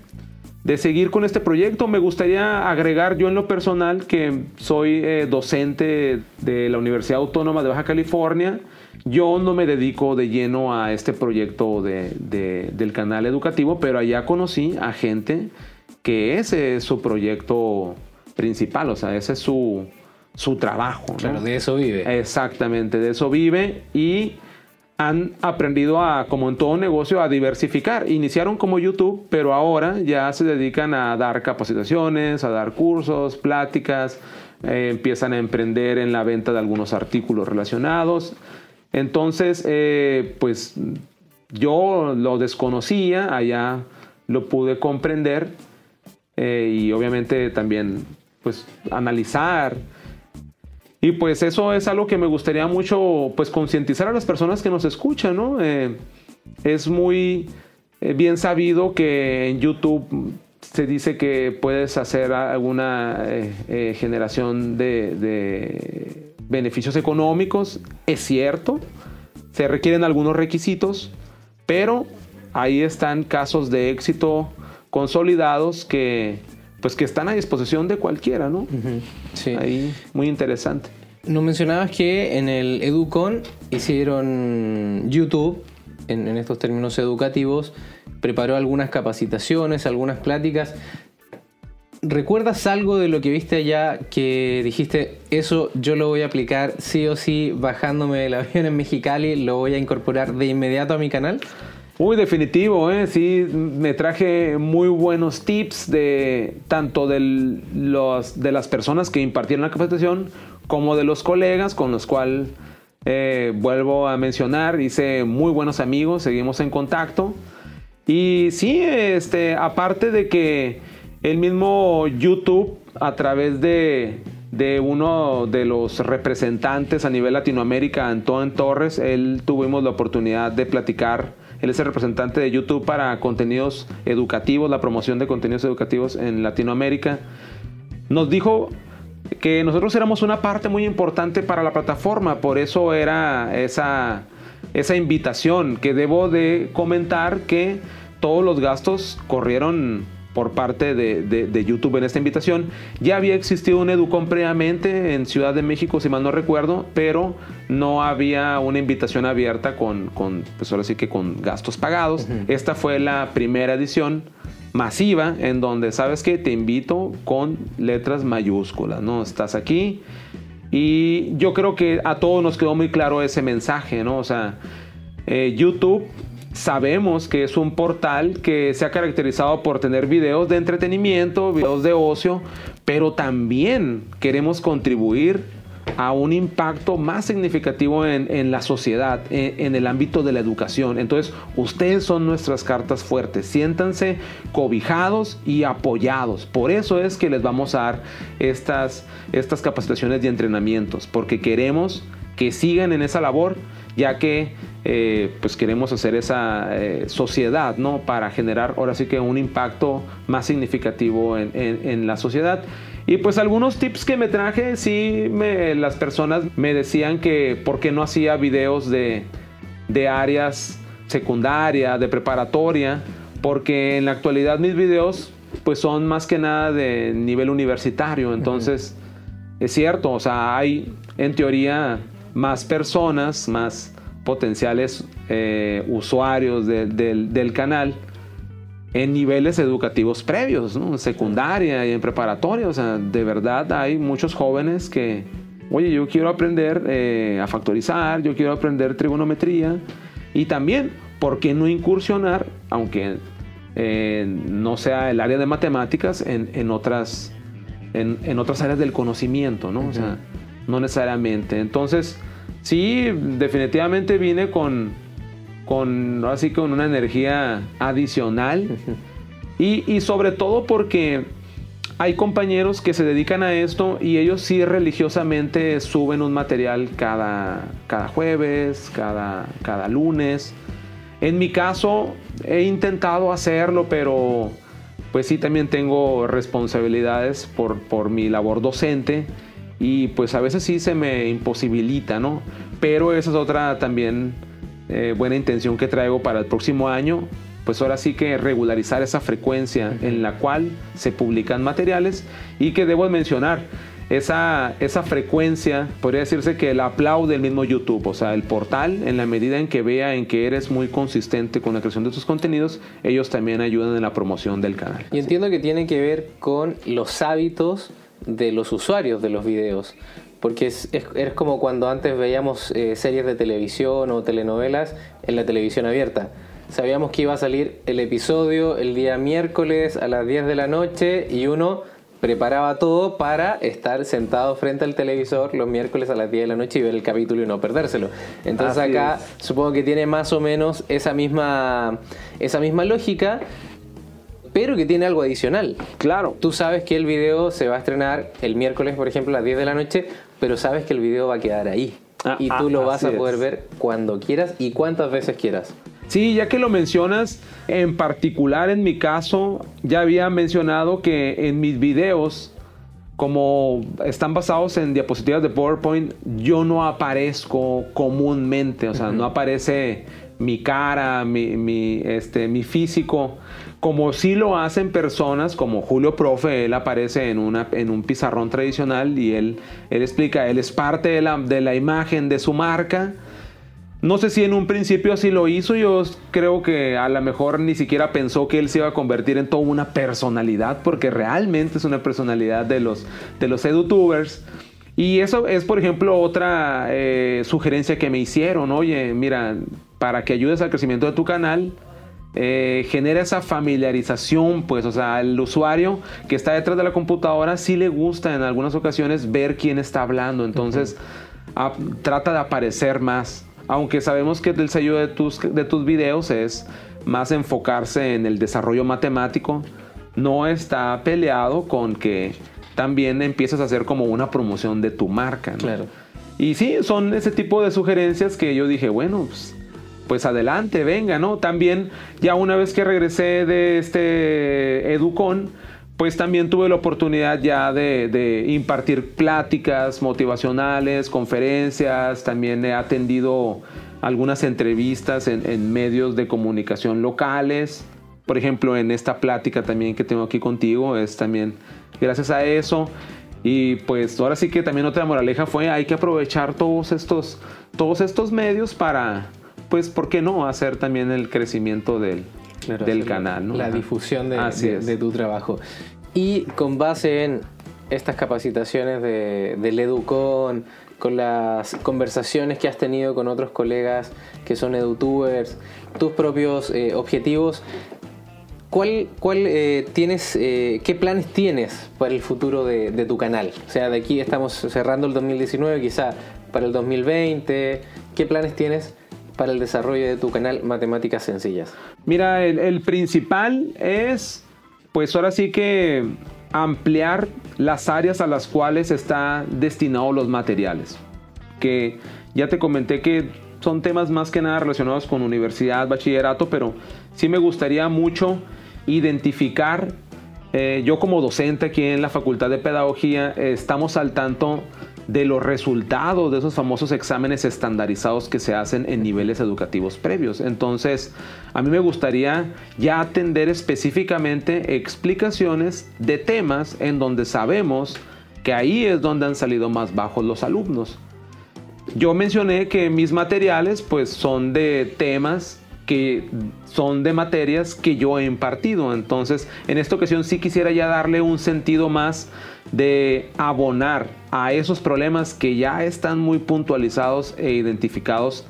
de seguir con este proyecto. Me gustaría agregar yo en lo personal que soy eh, docente de la Universidad Autónoma de Baja California. Yo no me dedico de lleno a este proyecto de- de- del canal educativo, pero allá conocí a gente que ese es su proyecto principal, o sea, ese es su, su trabajo. ¿no? Claro, de eso vive. Exactamente, de eso vive y han aprendido a, como en todo negocio, a diversificar. Iniciaron como YouTube, pero ahora ya se dedican a dar capacitaciones, a dar cursos, pláticas, eh, empiezan a emprender en la venta de algunos artículos relacionados. Entonces, eh, pues yo lo desconocía, allá lo pude comprender eh, y obviamente también pues analizar y pues eso es algo que me gustaría mucho pues concientizar a las personas que nos escuchan, ¿no? Eh, es muy eh, bien sabido que en YouTube se dice que puedes hacer alguna eh, eh, generación de, de beneficios económicos. Es cierto, se requieren algunos requisitos, pero ahí están casos de éxito consolidados que pues que están a disposición de cualquiera, ¿no? Sí. Ahí, muy interesante. Nos mencionabas que en el Educon hicieron YouTube, en, estos términos educativos, preparó algunas capacitaciones, algunas pláticas. ¿Recuerdas algo de lo que viste allá que dijiste, eso yo lo voy a aplicar sí o sí bajándome del avión en Mexicali, lo voy a incorporar de inmediato a mi canal? Muy definitivo, ¿eh? sí, me traje muy buenos tips de tanto los, de las personas que impartieron la capacitación como de los colegas con los cuales eh, vuelvo a mencionar, hice muy buenos amigos, seguimos en contacto. Y sí, este, aparte de que el mismo YouTube a través de, de uno de los representantes a nivel Latinoamérica, Antón Torres, él tuvimos la oportunidad de platicar. Él es el representante de YouTube para contenidos educativos, la promoción de contenidos educativos en Latinoamérica. Nos dijo que nosotros éramos una parte muy importante para la plataforma, por eso era esa, esa invitación que debo de comentar que todos los gastos corrieron por parte de, YouTube en esta invitación. Ya había existido un Educom previamente en Ciudad de México, si mal no recuerdo, pero no había una invitación abierta con, con pues ahora sí que con gastos pagados. Esta fue la primera edición masiva en donde, ¿sabes que Te invito con letras mayúsculas, ¿no? Estás aquí. Y yo creo que a todos nos quedó muy claro ese mensaje, ¿no? O sea, eh, YouTube sabemos que es un portal que se ha caracterizado por tener videos de entretenimiento, videos de ocio, pero también queremos contribuir a un impacto más significativo en, la sociedad, en, el ámbito de la educación. Entonces, ustedes son nuestras cartas fuertes. Siéntanse cobijados y apoyados. Por eso es que les vamos a dar estas, estas capacitaciones y entrenamientos, porque queremos que sigan en esa labor, ya que eh, pues queremos hacer esa eh, sociedad, ¿no? Para generar ahora sí que un impacto más significativo en, la sociedad. Y pues algunos tips que me traje, sí, las personas me decían que por qué no hacía videos de, de áreas secundaria, de preparatoria, porque en la actualidad mis videos pues son más que nada de nivel universitario, entonces es cierto, o sea, hay en teoría más personas, más potenciales eh, usuarios del canal en niveles educativos previos, en secundaria y en preparatoria. O sea, de verdad hay muchos jóvenes que, oye, yo quiero aprender eh, a factorizar, yo quiero aprender trigonometría y también, ¿por qué no incursionar, aunque eh, no sea el área de matemáticas, en, otras, en, otras áreas del conocimiento, ¿no? O sea, no necesariamente. Entonces, sí, definitivamente vine con, con así con una energía adicional. y, sobre todo porque hay compañeros que se dedican a esto y ellos sí religiosamente suben un material cada, cada jueves, cada, cada lunes. En mi caso he intentado hacerlo, pero pues sí también tengo responsabilidades por, por mi labor docente y pues a veces sí se me imposibilita, ¿no? Pero esa es otra también eh, buena intención que traigo para el próximo año, pues ahora sí que regularizar esa frecuencia en la cual se publican materiales y que debo mencionar, esa, esa frecuencia, podría decirse que el aplaude el mismo YouTube, o sea, el portal, en la medida en que vea en que eres muy consistente con la creación de tus contenidos, ellos también ayudan en la promoción del canal. Y entiendo que tiene que ver con los hábitos de los usuarios de los videos. Porque es, es, como cuando antes veíamos eh, series de televisión o telenovelas en la televisión abierta. Sabíamos que iba a salir el episodio el día miércoles a las 10 de la noche y uno preparaba todo para estar sentado frente al televisor los miércoles a las 10 de la noche y ver el capítulo y no perdérselo. Entonces acá supongo que tiene más o menos esa misma, esa misma lógica pero que tiene algo adicional. Claro. Tú sabes que el video se va a estrenar el miércoles, por ejemplo, a las 10 de la noche, pero sabes que el video va a quedar ahí. Ah, y tú lo ah, vas a poder ver cuando quieras y cuantas veces quieras. Sí, ya que lo mencionas, en particular en mi caso, ya había mencionado que en mis videos, como están basados en diapositivas de PowerPoint, yo no aparezco comúnmente, o sea, no aparece mi cara, mi, este, mi físico, como si lo hacen personas como Julio Profe, él aparece en, una, en un pizarrón tradicional y él, él explica, él es parte de la, de la imagen de su marca. No sé si en un principio así lo hizo, yo creo que a lo mejor ni siquiera pensó que él se iba a convertir en toda una personalidad, porque realmente es una personalidad de los, de los edutubers. Y eso es, por ejemplo, otra eh, sugerencia que me hicieron. Oye, mira, para que ayudes al crecimiento de tu canal, eh, genera esa familiarización, pues, o sea, el usuario que está detrás de la computadora sí le gusta en algunas ocasiones ver quién está hablando, entonces trata de aparecer más, aunque sabemos que el sello de tus, de tus videos es más enfocarse en el desarrollo matemático, no está peleado con que también empieces a hacer como una promoción de tu marca. ¿no? Claro. Y sí, son ese tipo de sugerencias que yo dije, bueno, pues, pues adelante, venga, ¿no? También ya una vez que regresé de este Educon, pues también tuve la oportunidad ya de, impartir pláticas motivacionales, conferencias, también he atendido algunas entrevistas en, en, medios de comunicación locales. Por ejemplo, en esta plática también que tengo aquí contigo, es también gracias a eso. Y pues ahora sí que también otra moraleja fue hay que aprovechar todos estos, todos estos medios para, pues, ¿por qué no? Hacer también el crecimiento del, claro, del canal. ¿no? La difusión de, de, de, tu trabajo. Y con base en estas capacitaciones de, del Educon, con las conversaciones que has tenido con otros colegas que son edutubers, tus propios eh, objetivos, ¿Cuál, cuál eh, tienes, eh, qué planes tienes para el futuro de, de, tu canal? O sea, de aquí estamos cerrando el 2019, quizá para el 2020. ¿Qué planes tienes para el desarrollo de tu canal Matemáticas Sencillas? Mira, el, principal es, pues ahora sí que ampliar las áreas a las cuales está destinado los materiales. Que ya te comenté que son temas más que nada relacionados con universidad, bachillerato, pero sí me gustaría mucho identificar, eh, yo como docente aquí en la Facultad de Pedagogía, eh, estamos al tanto de los resultados de esos famosos exámenes estandarizados que se hacen en niveles educativos previos. Entonces, a mí me gustaría ya atender específicamente explicaciones de temas en donde sabemos que ahí es donde han salido más bajos los alumnos. Yo mencioné que mis materiales pues son de temas que son de materias que yo he impartido. Entonces, en esta ocasión sí quisiera ya darle un sentido más de abonar a esos problemas que ya están muy puntualizados e identificados.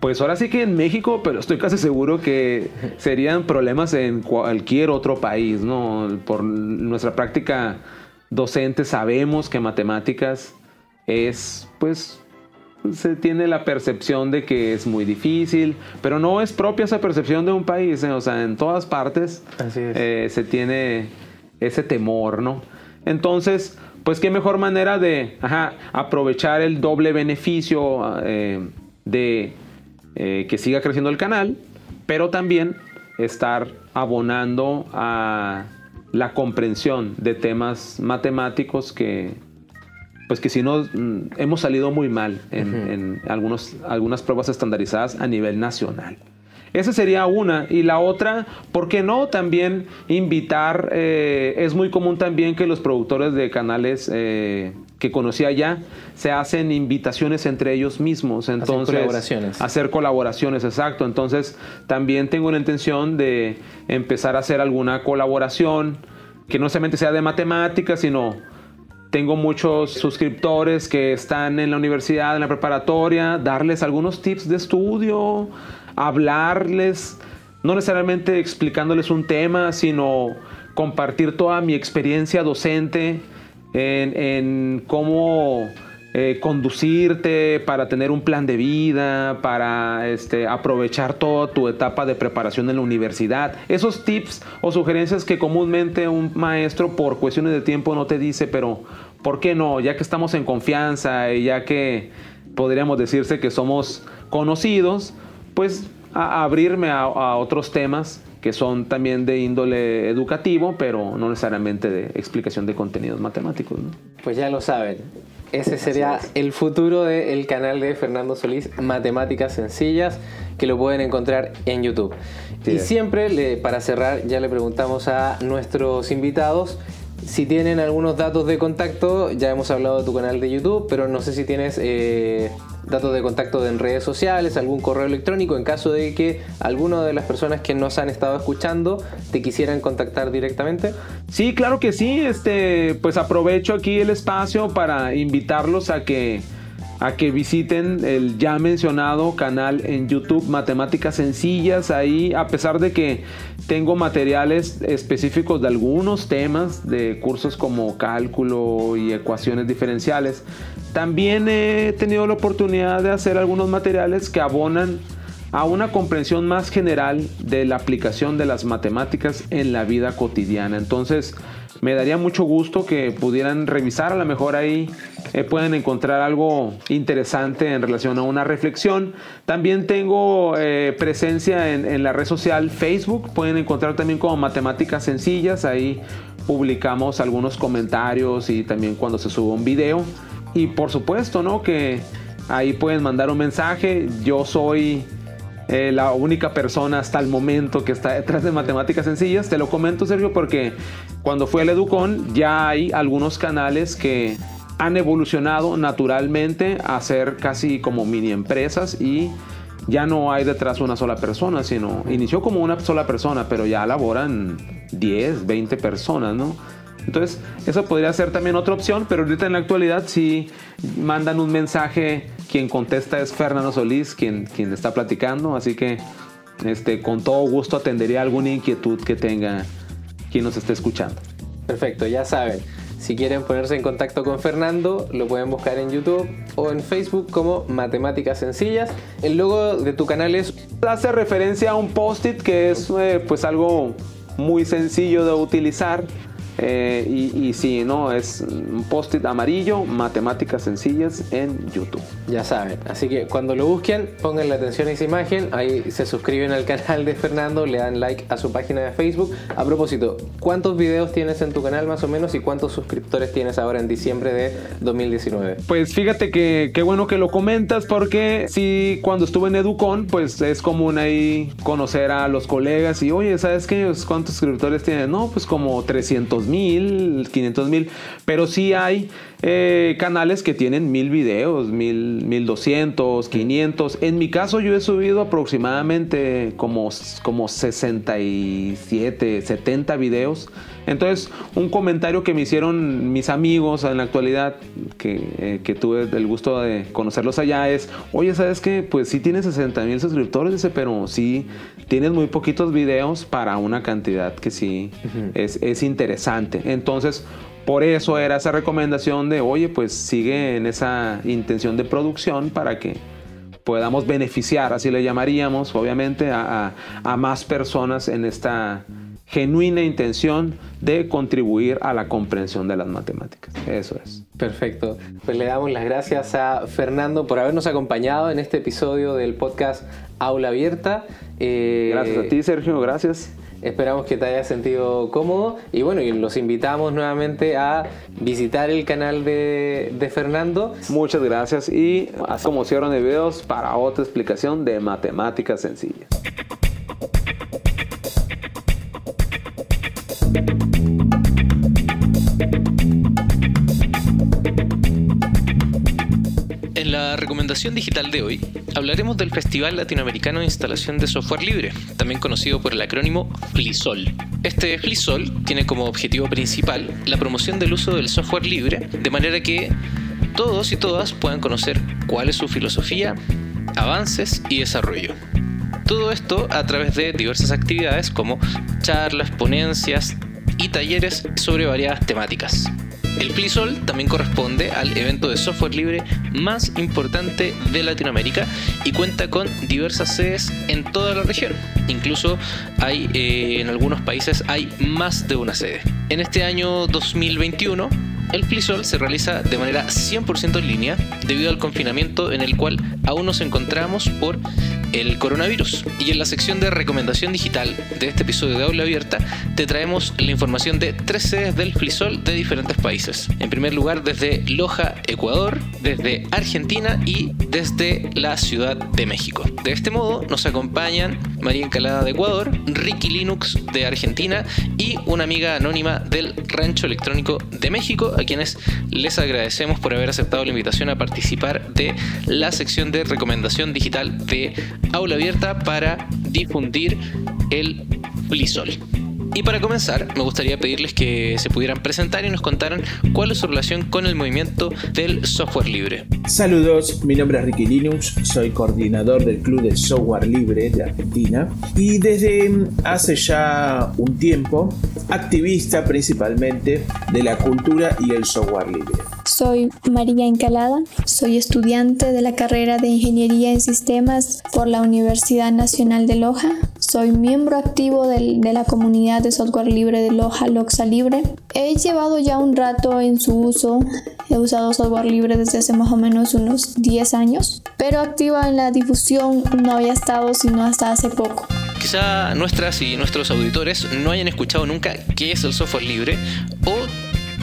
Pues ahora sí que en México, pero estoy casi seguro que serían problemas en cualquier otro país, ¿no? Por nuestra práctica docente sabemos que matemáticas es pues se tiene la percepción de que es muy difícil, pero no es propia esa percepción de un país, ¿eh? o sea, en todas partes eh, se tiene ese temor, ¿no? Entonces, pues qué mejor manera de ajá, aprovechar el doble beneficio eh, de que siga creciendo el canal, pero también estar abonando a la comprensión de temas matemáticos que pues que si no mm, hemos salido muy mal en, en algunos, algunas pruebas estandarizadas a nivel nacional. Esa sería una. Y la otra, ¿por qué no? También invitar, eh, es muy común también que los productores de canales eh, que conocí allá se hacen invitaciones entre ellos mismos. Entonces, hacer colaboraciones. Hacer colaboraciones, exacto. Entonces, también tengo la intención de empezar a hacer alguna colaboración que no solamente sea de matemáticas, sino tengo muchos suscriptores que están en la universidad, en la preparatoria, darles algunos tips de estudio, hablarles, no necesariamente explicándoles un tema, sino compartir toda mi experiencia docente en, cómo eh, conducirte para tener un plan de vida, para este, aprovechar toda tu etapa de preparación en la universidad. Esos tips o sugerencias que comúnmente un maestro por cuestiones de tiempo no te dice, pero ¿por qué no? Ya que estamos en confianza y ya que podríamos decirse que somos conocidos, pues abrirme a, otros temas que son también de índole educativo, pero no necesariamente de explicación de contenidos matemáticos. Pues ya lo saben. Ese sería el futuro del canal de Fernando Solís, Matemáticas Sencillas, que lo pueden encontrar en YouTube. Sí, y siempre, le, para cerrar, ya le preguntamos a nuestros invitados si tienen algunos datos de contacto. Ya hemos hablado de tu canal de YouTube, pero no sé si tienes eh, datos de contacto en redes sociales, algún correo electrónico, en caso de que alguna de las personas que nos han estado escuchando te quisieran contactar directamente. Sí, claro que sí. Este, pues aprovecho aquí el espacio para invitarlos a que a que visiten el ya mencionado canal en YouTube Matemáticas Sencillas. Ahí, a pesar de que tengo materiales específicos de algunos temas de cursos como cálculo y ecuaciones diferenciales, también he tenido la oportunidad de hacer algunos materiales que abonan a una comprensión más general de la aplicación de las matemáticas en la vida cotidiana. Entonces, me daría mucho gusto que pudieran revisar, a lo mejor ahí eh, pueden encontrar algo interesante en relación a una reflexión. También tengo eh, presencia en, la red social Facebook, pueden encontrar también como matemáticas sencillas, ahí publicamos algunos comentarios y también cuando se sube un video. Y por supuesto, ¿no? Que ahí pueden mandar un mensaje, yo soy eh, la única persona hasta el momento que está detrás de matemáticas sencillas. Te lo comento, Sergio, porque cuando fue al Educon ya hay algunos canales que han evolucionado naturalmente a ser casi como mini empresas y ya no hay detrás una sola persona, sino inició como una sola persona, pero ya laboran 10, 20 personas, ¿no? Entonces, eso podría ser también otra opción, pero ahorita en la actualidad si mandan un mensaje, quien contesta es Fernando Solís, quien, quien está platicando, así que este, con todo gusto atendería alguna inquietud que tenga quien nos esté escuchando. Perfecto, ya saben. Si quieren ponerse en contacto con Fernando, lo pueden buscar en YouTube o en Facebook como Matemáticas Sencillas. El logo de tu canal es... Hace referencia a un post-it que es eh, pues algo muy sencillo de utilizar eh, y, y sí, no, es un post-it amarillo, matemáticas sencillas en YouTube. Ya saben, así que cuando lo busquen, pongan la atención a esa imagen, ahí se suscriben al canal de Fernando, le dan like a su página de Facebook. A propósito, ¿cuántos videos tienes en tu canal más o menos y cuántos suscriptores tienes ahora en diciembre de 2019? Pues fíjate que qué bueno que lo comentas porque sí, cuando estuve en Educon, pues es común ahí conocer a los colegas y oye, ¿sabes qué? ¿Cuántos suscriptores tienes? No, pues como 300 mil, 500 mil, pero sí hay eh, canales que tienen mil videos, mil, 1200, 500. En mi caso yo he subido aproximadamente como, como 67, 70 videos. Entonces, un comentario que me hicieron mis amigos en la actualidad, que, eh, que tuve el gusto de conocerlos allá, es, oye, ¿sabes qué? Pues sí tienes 60 mil suscriptores, dice, pero sí tienes muy poquitos videos para una cantidad que sí es, es interesante. Entonces, por eso era esa recomendación de, oye, pues sigue en esa intención de producción para que podamos beneficiar, así le llamaríamos, obviamente, a, a, más personas en esta genuina intención de contribuir a la comprensión de las matemáticas. Eso es. Perfecto. Pues le damos las gracias a Fernando por habernos acompañado en este episodio del podcast Aula Abierta. Eh, gracias a ti, Sergio. Gracias. Esperamos que te hayas sentido cómodo y bueno, y los invitamos nuevamente a visitar el canal de, de Fernando. Muchas gracias y como cierran de videos para otra explicación de matemáticas sencillas. La recomendación digital de hoy hablaremos del Festival Latinoamericano de Instalación de Software Libre, también conocido por el acrónimo FLISOL. Este FLISOL tiene como objetivo principal la promoción del uso del software libre, de manera que todos y todas puedan conocer cuál es su filosofía, avances y desarrollo. Todo esto a través de diversas actividades como charlas, ponencias y talleres sobre variadas temáticas. El FliSol también corresponde al evento de software libre más importante de Latinoamérica y cuenta con diversas sedes en toda la región. Incluso hay eh, en algunos países hay más de una sede. En este año 2021 el FliSol se realiza de manera 100% en línea debido al confinamiento en el cual aún nos encontramos por el coronavirus. Y en la sección de recomendación digital de este episodio de Aula Abierta te traemos la información de tres sedes del FliSol de diferentes países. En primer lugar desde Loja, Ecuador, desde Argentina y desde la Ciudad de México. De este modo nos acompañan María Encalada de Ecuador, Ricky Linux de Argentina y una amiga anónima del Rancho Electrónico de México, a quienes les agradecemos por haber aceptado la invitación a participar de la sección de recomendación digital de Aula Abierta para difundir el FliSol. Y para comenzar, me gustaría pedirles que se pudieran presentar y nos contaran cuál es su relación con el movimiento del software libre. Saludos, mi nombre es Ricky Linux, soy coordinador del Club de Software Libre de Argentina y desde hace ya un tiempo activista principalmente de la cultura y el software libre. Soy María Encalada, soy estudiante de la carrera de Ingeniería en Sistemas por la Universidad Nacional de Loja. Soy miembro activo de la comunidad de software libre de Loja, Loxa Libre. He llevado ya un rato en su uso, he usado software libre desde hace más o menos unos 10 años, pero activa en la difusión no había estado sino hasta hace poco. Quizá nuestras y nuestros auditores no hayan escuchado nunca qué es el software libre o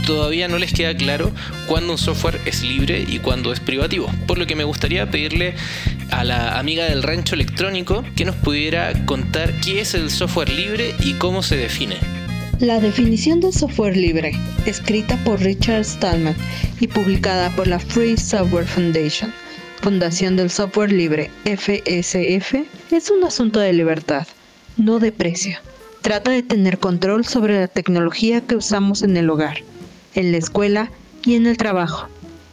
todavía no les queda claro cuándo un software es libre y cuándo es privativo. Por lo que me gustaría pedirle a la amiga del rancho electrónico que nos pudiera contar qué es el software libre y cómo se define. La definición del software libre, escrita por Richard Stallman y publicada por la Free Software Foundation, Fundación del Software Libre, FSF, es un asunto de libertad, no de precio. Trata de tener control sobre la tecnología que usamos en el hogar en la escuela y en el trabajo,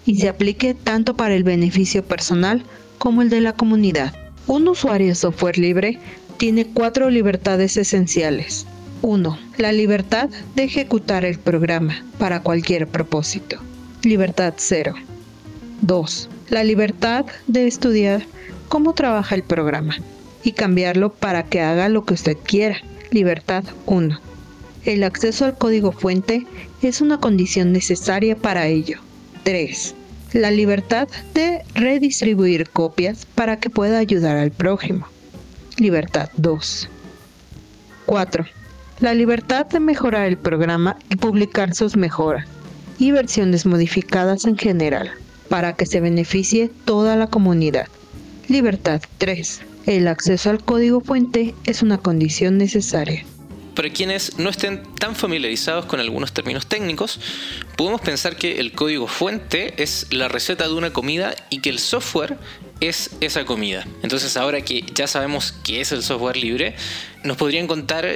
y se aplique tanto para el beneficio personal como el de la comunidad. Un usuario de software libre tiene cuatro libertades esenciales. 1. La libertad de ejecutar el programa para cualquier propósito. Libertad 0. 2. La libertad de estudiar cómo trabaja el programa y cambiarlo para que haga lo que usted quiera. Libertad 1. El acceso al código fuente es una condición necesaria para ello. 3. La libertad de redistribuir copias para que pueda ayudar al prójimo. Libertad 2. 4. La libertad de mejorar el programa y publicar sus mejoras y versiones modificadas en general para que se beneficie toda la comunidad. Libertad 3. El acceso al código fuente es una condición necesaria. Para quienes no estén tan familiarizados con algunos términos técnicos, podemos pensar que el código fuente es la receta de una comida y que el software es esa comida. Entonces ahora que ya sabemos qué es el software libre, ¿nos podrían contar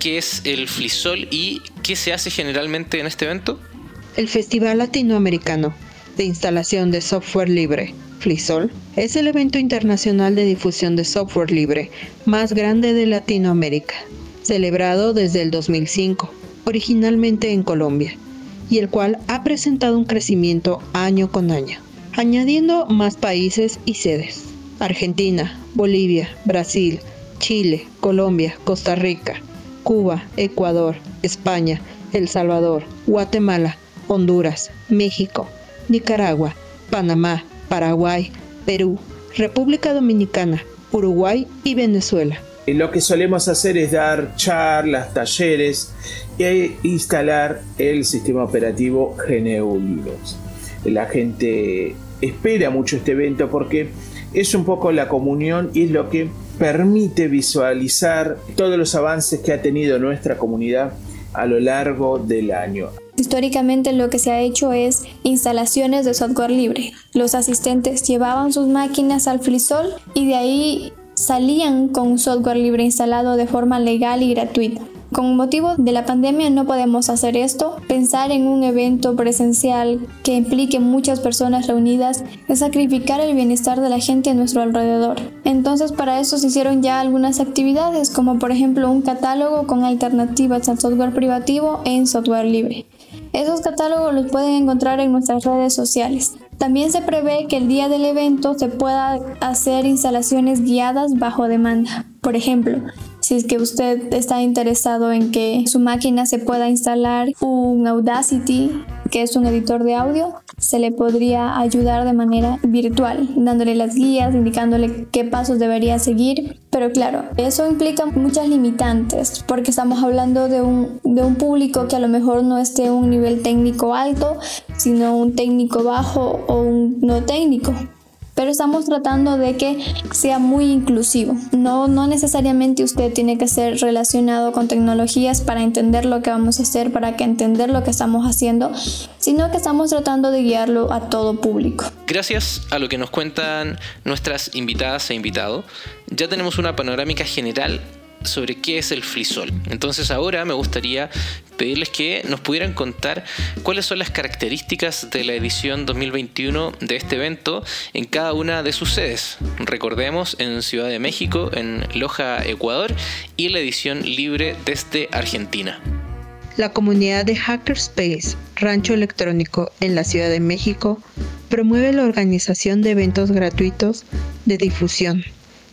qué es el FLISOL y qué se hace generalmente en este evento? El Festival Latinoamericano de Instalación de Software Libre, FLISOL, es el evento internacional de difusión de software libre más grande de Latinoamérica celebrado desde el 2005, originalmente en Colombia, y el cual ha presentado un crecimiento año con año, añadiendo más países y sedes. Argentina, Bolivia, Brasil, Chile, Colombia, Costa Rica, Cuba, Ecuador, España, El Salvador, Guatemala, Honduras, México, Nicaragua, Panamá, Paraguay, Perú, República Dominicana, Uruguay y Venezuela. Lo que solemos hacer es dar charlas, talleres e instalar el sistema operativo GNU Linux. La gente espera mucho este evento porque es un poco la comunión y es lo que permite visualizar todos los avances que ha tenido nuestra comunidad a lo largo del año. Históricamente lo que se ha hecho es instalaciones de software libre. Los asistentes llevaban sus máquinas al FreeSol y de ahí salían con software libre instalado de forma legal y gratuita. Con motivo de la pandemia no podemos hacer esto. Pensar en un evento presencial que implique muchas personas reunidas es sacrificar el bienestar de la gente a nuestro alrededor. Entonces para eso se hicieron ya algunas actividades como por ejemplo un catálogo con alternativas al software privativo en software libre. Esos catálogos los pueden encontrar en nuestras redes sociales. También se prevé que el día del evento se pueda hacer instalaciones guiadas bajo demanda. Por ejemplo, si es que usted está interesado en que su máquina se pueda instalar un Audacity, que es un editor de audio, se le podría ayudar de manera virtual, dándole las guías, indicándole qué pasos debería seguir. Pero claro, eso implica muchas limitantes, porque estamos hablando de un, de un público que a lo mejor no esté en un nivel técnico alto, sino un técnico bajo o un no técnico pero estamos tratando de que sea muy inclusivo. No, no necesariamente usted tiene que ser relacionado con tecnologías para entender lo que vamos a hacer, para que entender lo que estamos haciendo, sino que estamos tratando de guiarlo a todo público. Gracias a lo que nos cuentan nuestras invitadas e invitados, ya tenemos una panorámica general sobre qué es el frisol. Entonces ahora me gustaría pedirles que nos pudieran contar cuáles son las características de la edición 2021 de este evento en cada una de sus sedes. Recordemos en Ciudad de México, en Loja, Ecuador y la edición libre desde Argentina. La comunidad de Hackerspace, Rancho Electrónico en la Ciudad de México, promueve la organización de eventos gratuitos de difusión,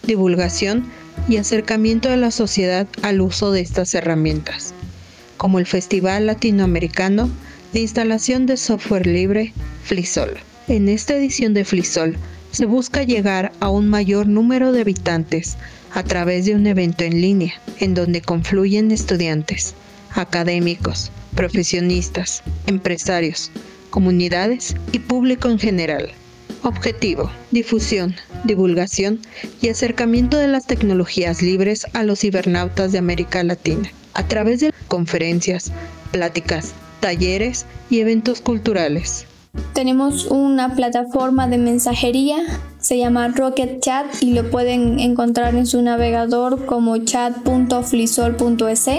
divulgación y acercamiento de la sociedad al uso de estas herramientas, como el Festival Latinoamericano de Instalación de Software Libre, FLISOL. En esta edición de FLISOL se busca llegar a un mayor número de habitantes a través de un evento en línea, en donde confluyen estudiantes, académicos, profesionistas, empresarios, comunidades y público en general. Objetivo, difusión, divulgación y acercamiento de las tecnologías libres a los cibernautas de América Latina, a través de conferencias, pláticas, talleres y eventos culturales. Tenemos una plataforma de mensajería, se llama Rocket Chat y lo pueden encontrar en su navegador como chat.flisol.es.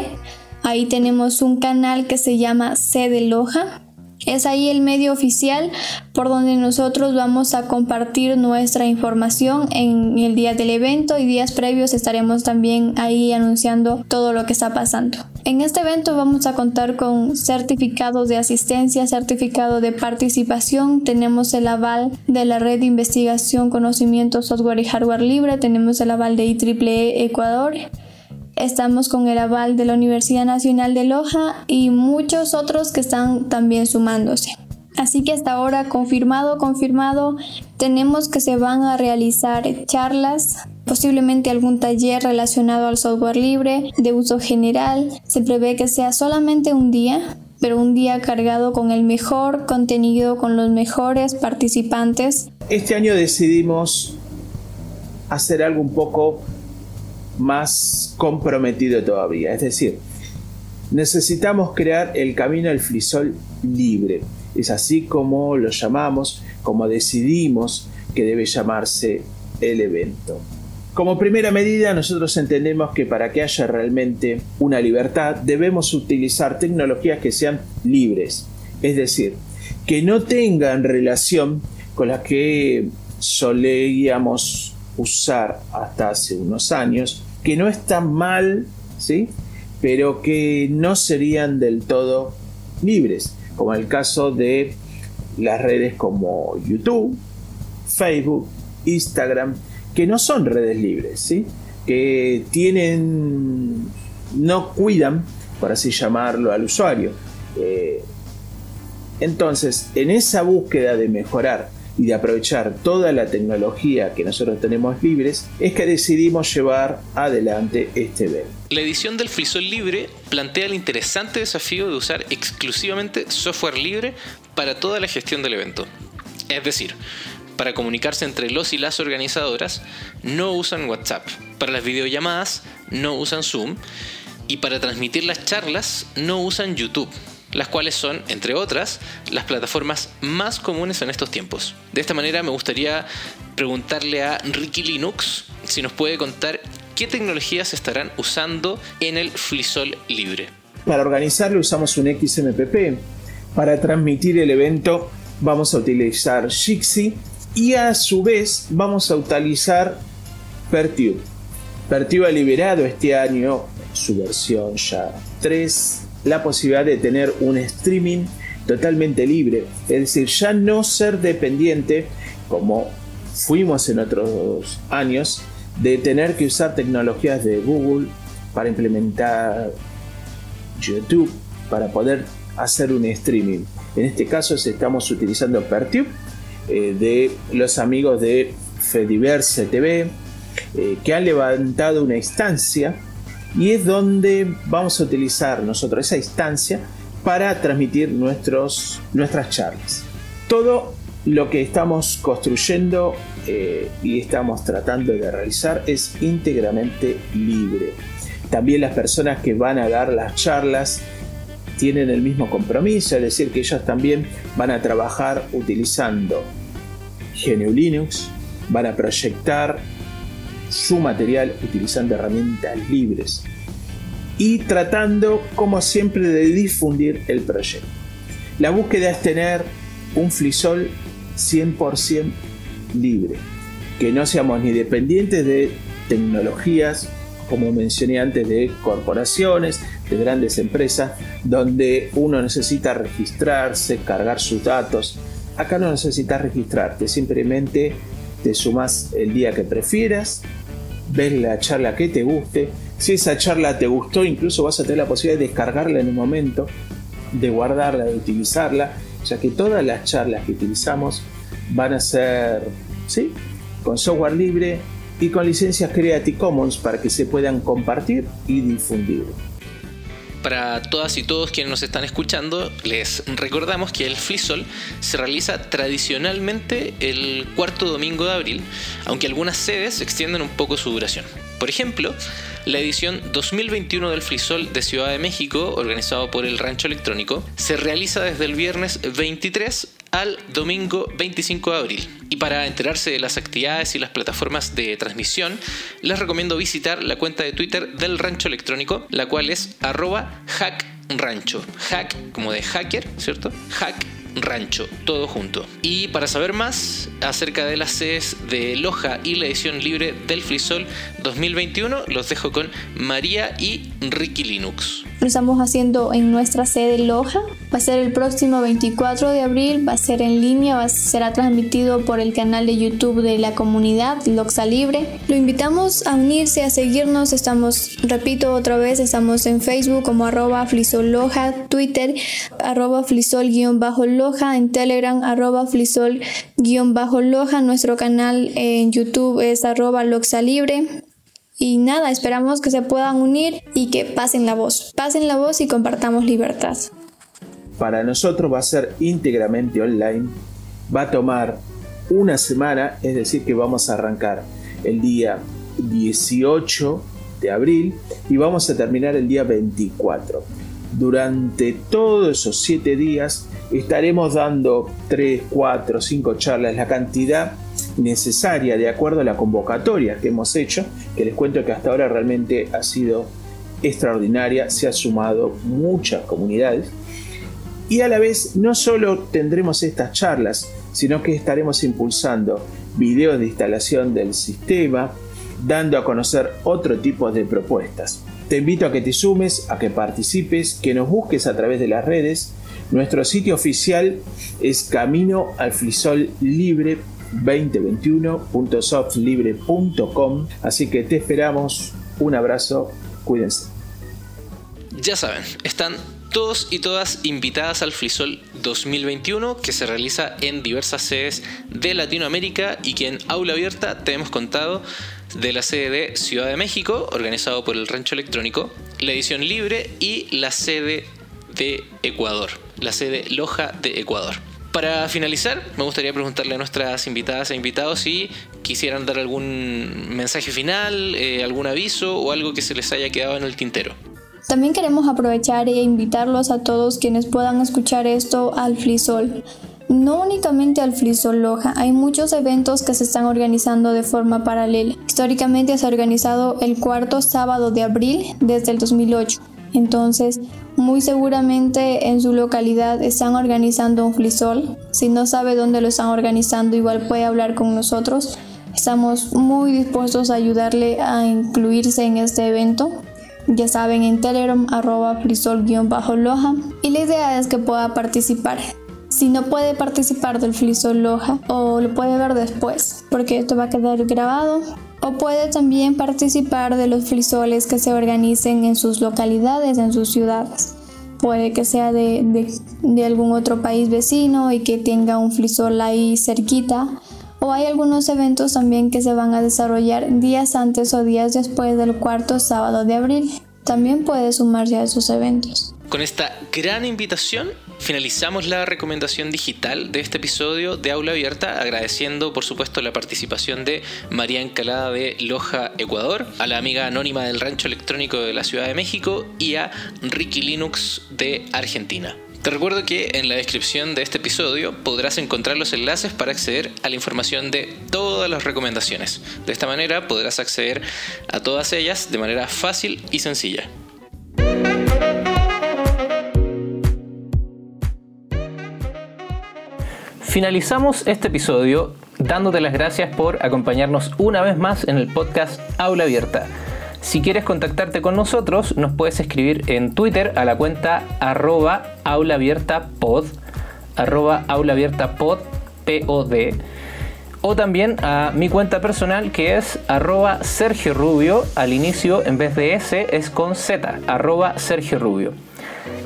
Ahí tenemos un canal que se llama C de Loja es ahí el medio oficial por donde nosotros vamos a compartir nuestra información en el día del evento y días previos estaremos también ahí anunciando todo lo que está pasando. En este evento vamos a contar con certificados de asistencia, certificado de participación, tenemos el aval de la red de investigación, conocimiento, software y hardware libre, tenemos el aval de IEEE Ecuador, Estamos con el aval de la Universidad Nacional de Loja y muchos otros que están también sumándose. Así que hasta ahora confirmado, confirmado, tenemos que se van a realizar charlas, posiblemente algún taller relacionado al software libre de uso general. Se prevé que sea solamente un día, pero un día cargado con el mejor contenido, con los mejores participantes. Este año decidimos hacer algo un poco más comprometido todavía. Es decir, necesitamos crear el camino al frisol libre. Es así como lo llamamos, como decidimos que debe llamarse el evento. Como primera medida, nosotros entendemos que para que haya realmente una libertad debemos utilizar tecnologías que sean libres, es decir, que no tengan relación con las que solíamos usar hasta hace unos años, que no están mal, ¿sí? pero que no serían del todo libres, como el caso de las redes como YouTube, Facebook, Instagram, que no son redes libres, ¿sí? que tienen, no cuidan, por así llamarlo, al usuario. Eh, entonces, en esa búsqueda de mejorar y de aprovechar toda la tecnología que nosotros tenemos libres, es que decidimos llevar adelante este evento. La edición del Frisol Libre plantea el interesante desafío de usar exclusivamente software libre para toda la gestión del evento. Es decir, para comunicarse entre los y las organizadoras, no usan WhatsApp. Para las videollamadas, no usan Zoom. Y para transmitir las charlas, no usan YouTube las cuales son, entre otras, las plataformas más comunes en estos tiempos. De esta manera me gustaría preguntarle a Ricky Linux si nos puede contar qué tecnologías estarán usando en el Flisol Libre. Para organizarlo usamos un XMPP. Para transmitir el evento vamos a utilizar Jitsi y a su vez vamos a utilizar Pertube. Pertube ha liberado este año su versión ya 3 la posibilidad de tener un streaming totalmente libre, es decir, ya no ser dependiente como fuimos en otros años de tener que usar tecnologías de Google para implementar YouTube para poder hacer un streaming. En este caso estamos utilizando Pertube eh, de los amigos de Fediverse TV eh, que han levantado una instancia y es donde vamos a utilizar nosotros esa instancia para transmitir nuestros, nuestras charlas. Todo lo que estamos construyendo eh, y estamos tratando de realizar es íntegramente libre. También las personas que van a dar las charlas tienen el mismo compromiso, es decir, que ellos también van a trabajar utilizando GNU Linux, van a proyectar su material utilizando herramientas libres y tratando, como siempre, de difundir el proyecto. La búsqueda es tener un flisol 100% libre, que no seamos ni dependientes de tecnologías como mencioné antes, de corporaciones, de grandes empresas, donde uno necesita registrarse, cargar sus datos. Acá no necesitas registrarte, simplemente te sumas el día que prefieras, ves la charla que te guste. Si esa charla te gustó, incluso vas a tener la posibilidad de descargarla en un momento, de guardarla, de utilizarla, ya que todas las charlas que utilizamos van a ser, ¿sí? Con software libre y con licencias Creative Commons para que se puedan compartir y difundir. Para todas y todos quienes nos están escuchando, les recordamos que el FLISOL se realiza tradicionalmente el cuarto domingo de abril, aunque algunas sedes extienden un poco su duración. Por ejemplo, la edición 2021 del FLISOL de Ciudad de México, organizado por el Rancho Electrónico, se realiza desde el viernes 23 al domingo 25 de abril. Y para enterarse de las actividades y las plataformas de transmisión, les recomiendo visitar la cuenta de Twitter del Rancho Electrónico, la cual es arroba hackrancho. Hack como de hacker, ¿cierto? Hack Rancho, todo junto. Y para saber más acerca de las sedes de Loja y la edición libre del Flisol 2021, los dejo con María y Ricky Linux. Lo estamos haciendo en nuestra sede Loja. Va a ser el próximo 24 de abril, va a ser en línea, será transmitido por el canal de YouTube de la comunidad Loxa Libre. Lo invitamos a unirse, a seguirnos. Estamos, repito otra vez, estamos en Facebook como arroba flisoloja, Twitter arroba flisol-loja, en Telegram arroba flisol-loja. Nuestro canal en YouTube es arroba Loxa Libre. Y nada, esperamos que se puedan unir y que pasen la voz. Pasen la voz y compartamos libertad. Para nosotros va a ser íntegramente online. Va a tomar una semana, es decir, que vamos a arrancar el día 18 de abril y vamos a terminar el día 24. Durante todos esos 7 días estaremos dando 3, 4, 5 charlas, la cantidad necesaria de acuerdo a la convocatoria que hemos hecho, que les cuento que hasta ahora realmente ha sido extraordinaria, se ha sumado muchas comunidades y a la vez no solo tendremos estas charlas, sino que estaremos impulsando videos de instalación del sistema, dando a conocer otro tipo de propuestas. Te invito a que te sumes, a que participes, que nos busques a través de las redes. Nuestro sitio oficial es Camino al Flisol Libre 2021.softlibres.com Así que te esperamos. Un abrazo. Cuídense. Ya saben, están todos y todas invitadas al Flisol 2021 que se realiza en diversas sedes de Latinoamérica y que en aula abierta te hemos contado de la sede de Ciudad de México, organizado por el Rancho Electrónico, la edición libre y la sede de Ecuador, la sede Loja de Ecuador. Para finalizar, me gustaría preguntarle a nuestras invitadas e invitados si quisieran dar algún mensaje final, eh, algún aviso o algo que se les haya quedado en el tintero. También queremos aprovechar e invitarlos a todos quienes puedan escuchar esto al Flisol. No únicamente al Flisol Loja, hay muchos eventos que se están organizando de forma paralela. Históricamente se ha organizado el cuarto sábado de abril desde el 2008. Entonces, muy seguramente en su localidad están organizando un flisol. Si no sabe dónde lo están organizando, igual puede hablar con nosotros. Estamos muy dispuestos a ayudarle a incluirse en este evento. Ya saben, en Telegram, arroba flisol-loja. Y la idea es que pueda participar. Si no puede participar del flisol loja, o lo puede ver después, porque esto va a quedar grabado, o puede también participar de los frisoles que se organicen en sus localidades, en sus ciudades. Puede que sea de, algún otro país vecino y que tenga un frisol ahí cerquita. O hay algunos eventos también que se van a desarrollar días antes o días después del cuarto sábado de abril. También puede sumarse a esos eventos. Con esta gran invitación finalizamos la recomendación digital de este episodio de Aula Abierta, agradeciendo por supuesto la participación de María Encalada de Loja, Ecuador, a la amiga anónima del Rancho Electrónico de la Ciudad de México y a Ricky Linux de Argentina. Te recuerdo que en la descripción de este episodio podrás encontrar los enlaces para acceder a la información de todas las recomendaciones. De esta manera podrás acceder a todas ellas de manera fácil y sencilla. Finalizamos este episodio dándote las gracias por acompañarnos una vez más en el podcast Aula Abierta. Si quieres contactarte con nosotros, nos puedes escribir en Twitter a la cuenta arroba aulaabiertapod, arroba o también a mi cuenta personal que es arroba Sergio Rubio, al inicio en vez de S es con Z, arroba Sergio Rubio.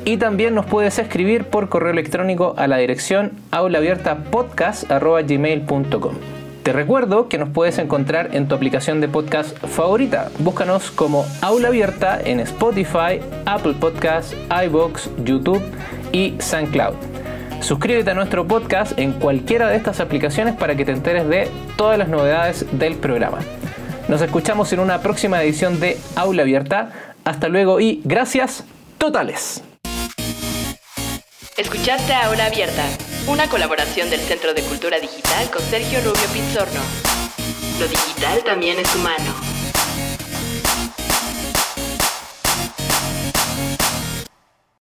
Y también nos puedes escribir por correo electrónico a la dirección aulaabiertapodcast.gmail.com. Te recuerdo que nos puedes encontrar en tu aplicación de podcast favorita. Búscanos como Aula Abierta en Spotify, Apple Podcasts, iBox, YouTube y SoundCloud. Suscríbete a nuestro podcast en cualquiera de estas aplicaciones para que te enteres de todas las novedades del programa. Nos escuchamos en una próxima edición de Aula Abierta. Hasta luego y gracias totales. Escuchaste Aula Abierta, una colaboración del Centro de Cultura Digital con Sergio Rubio Pizzorno. Lo digital también es humano.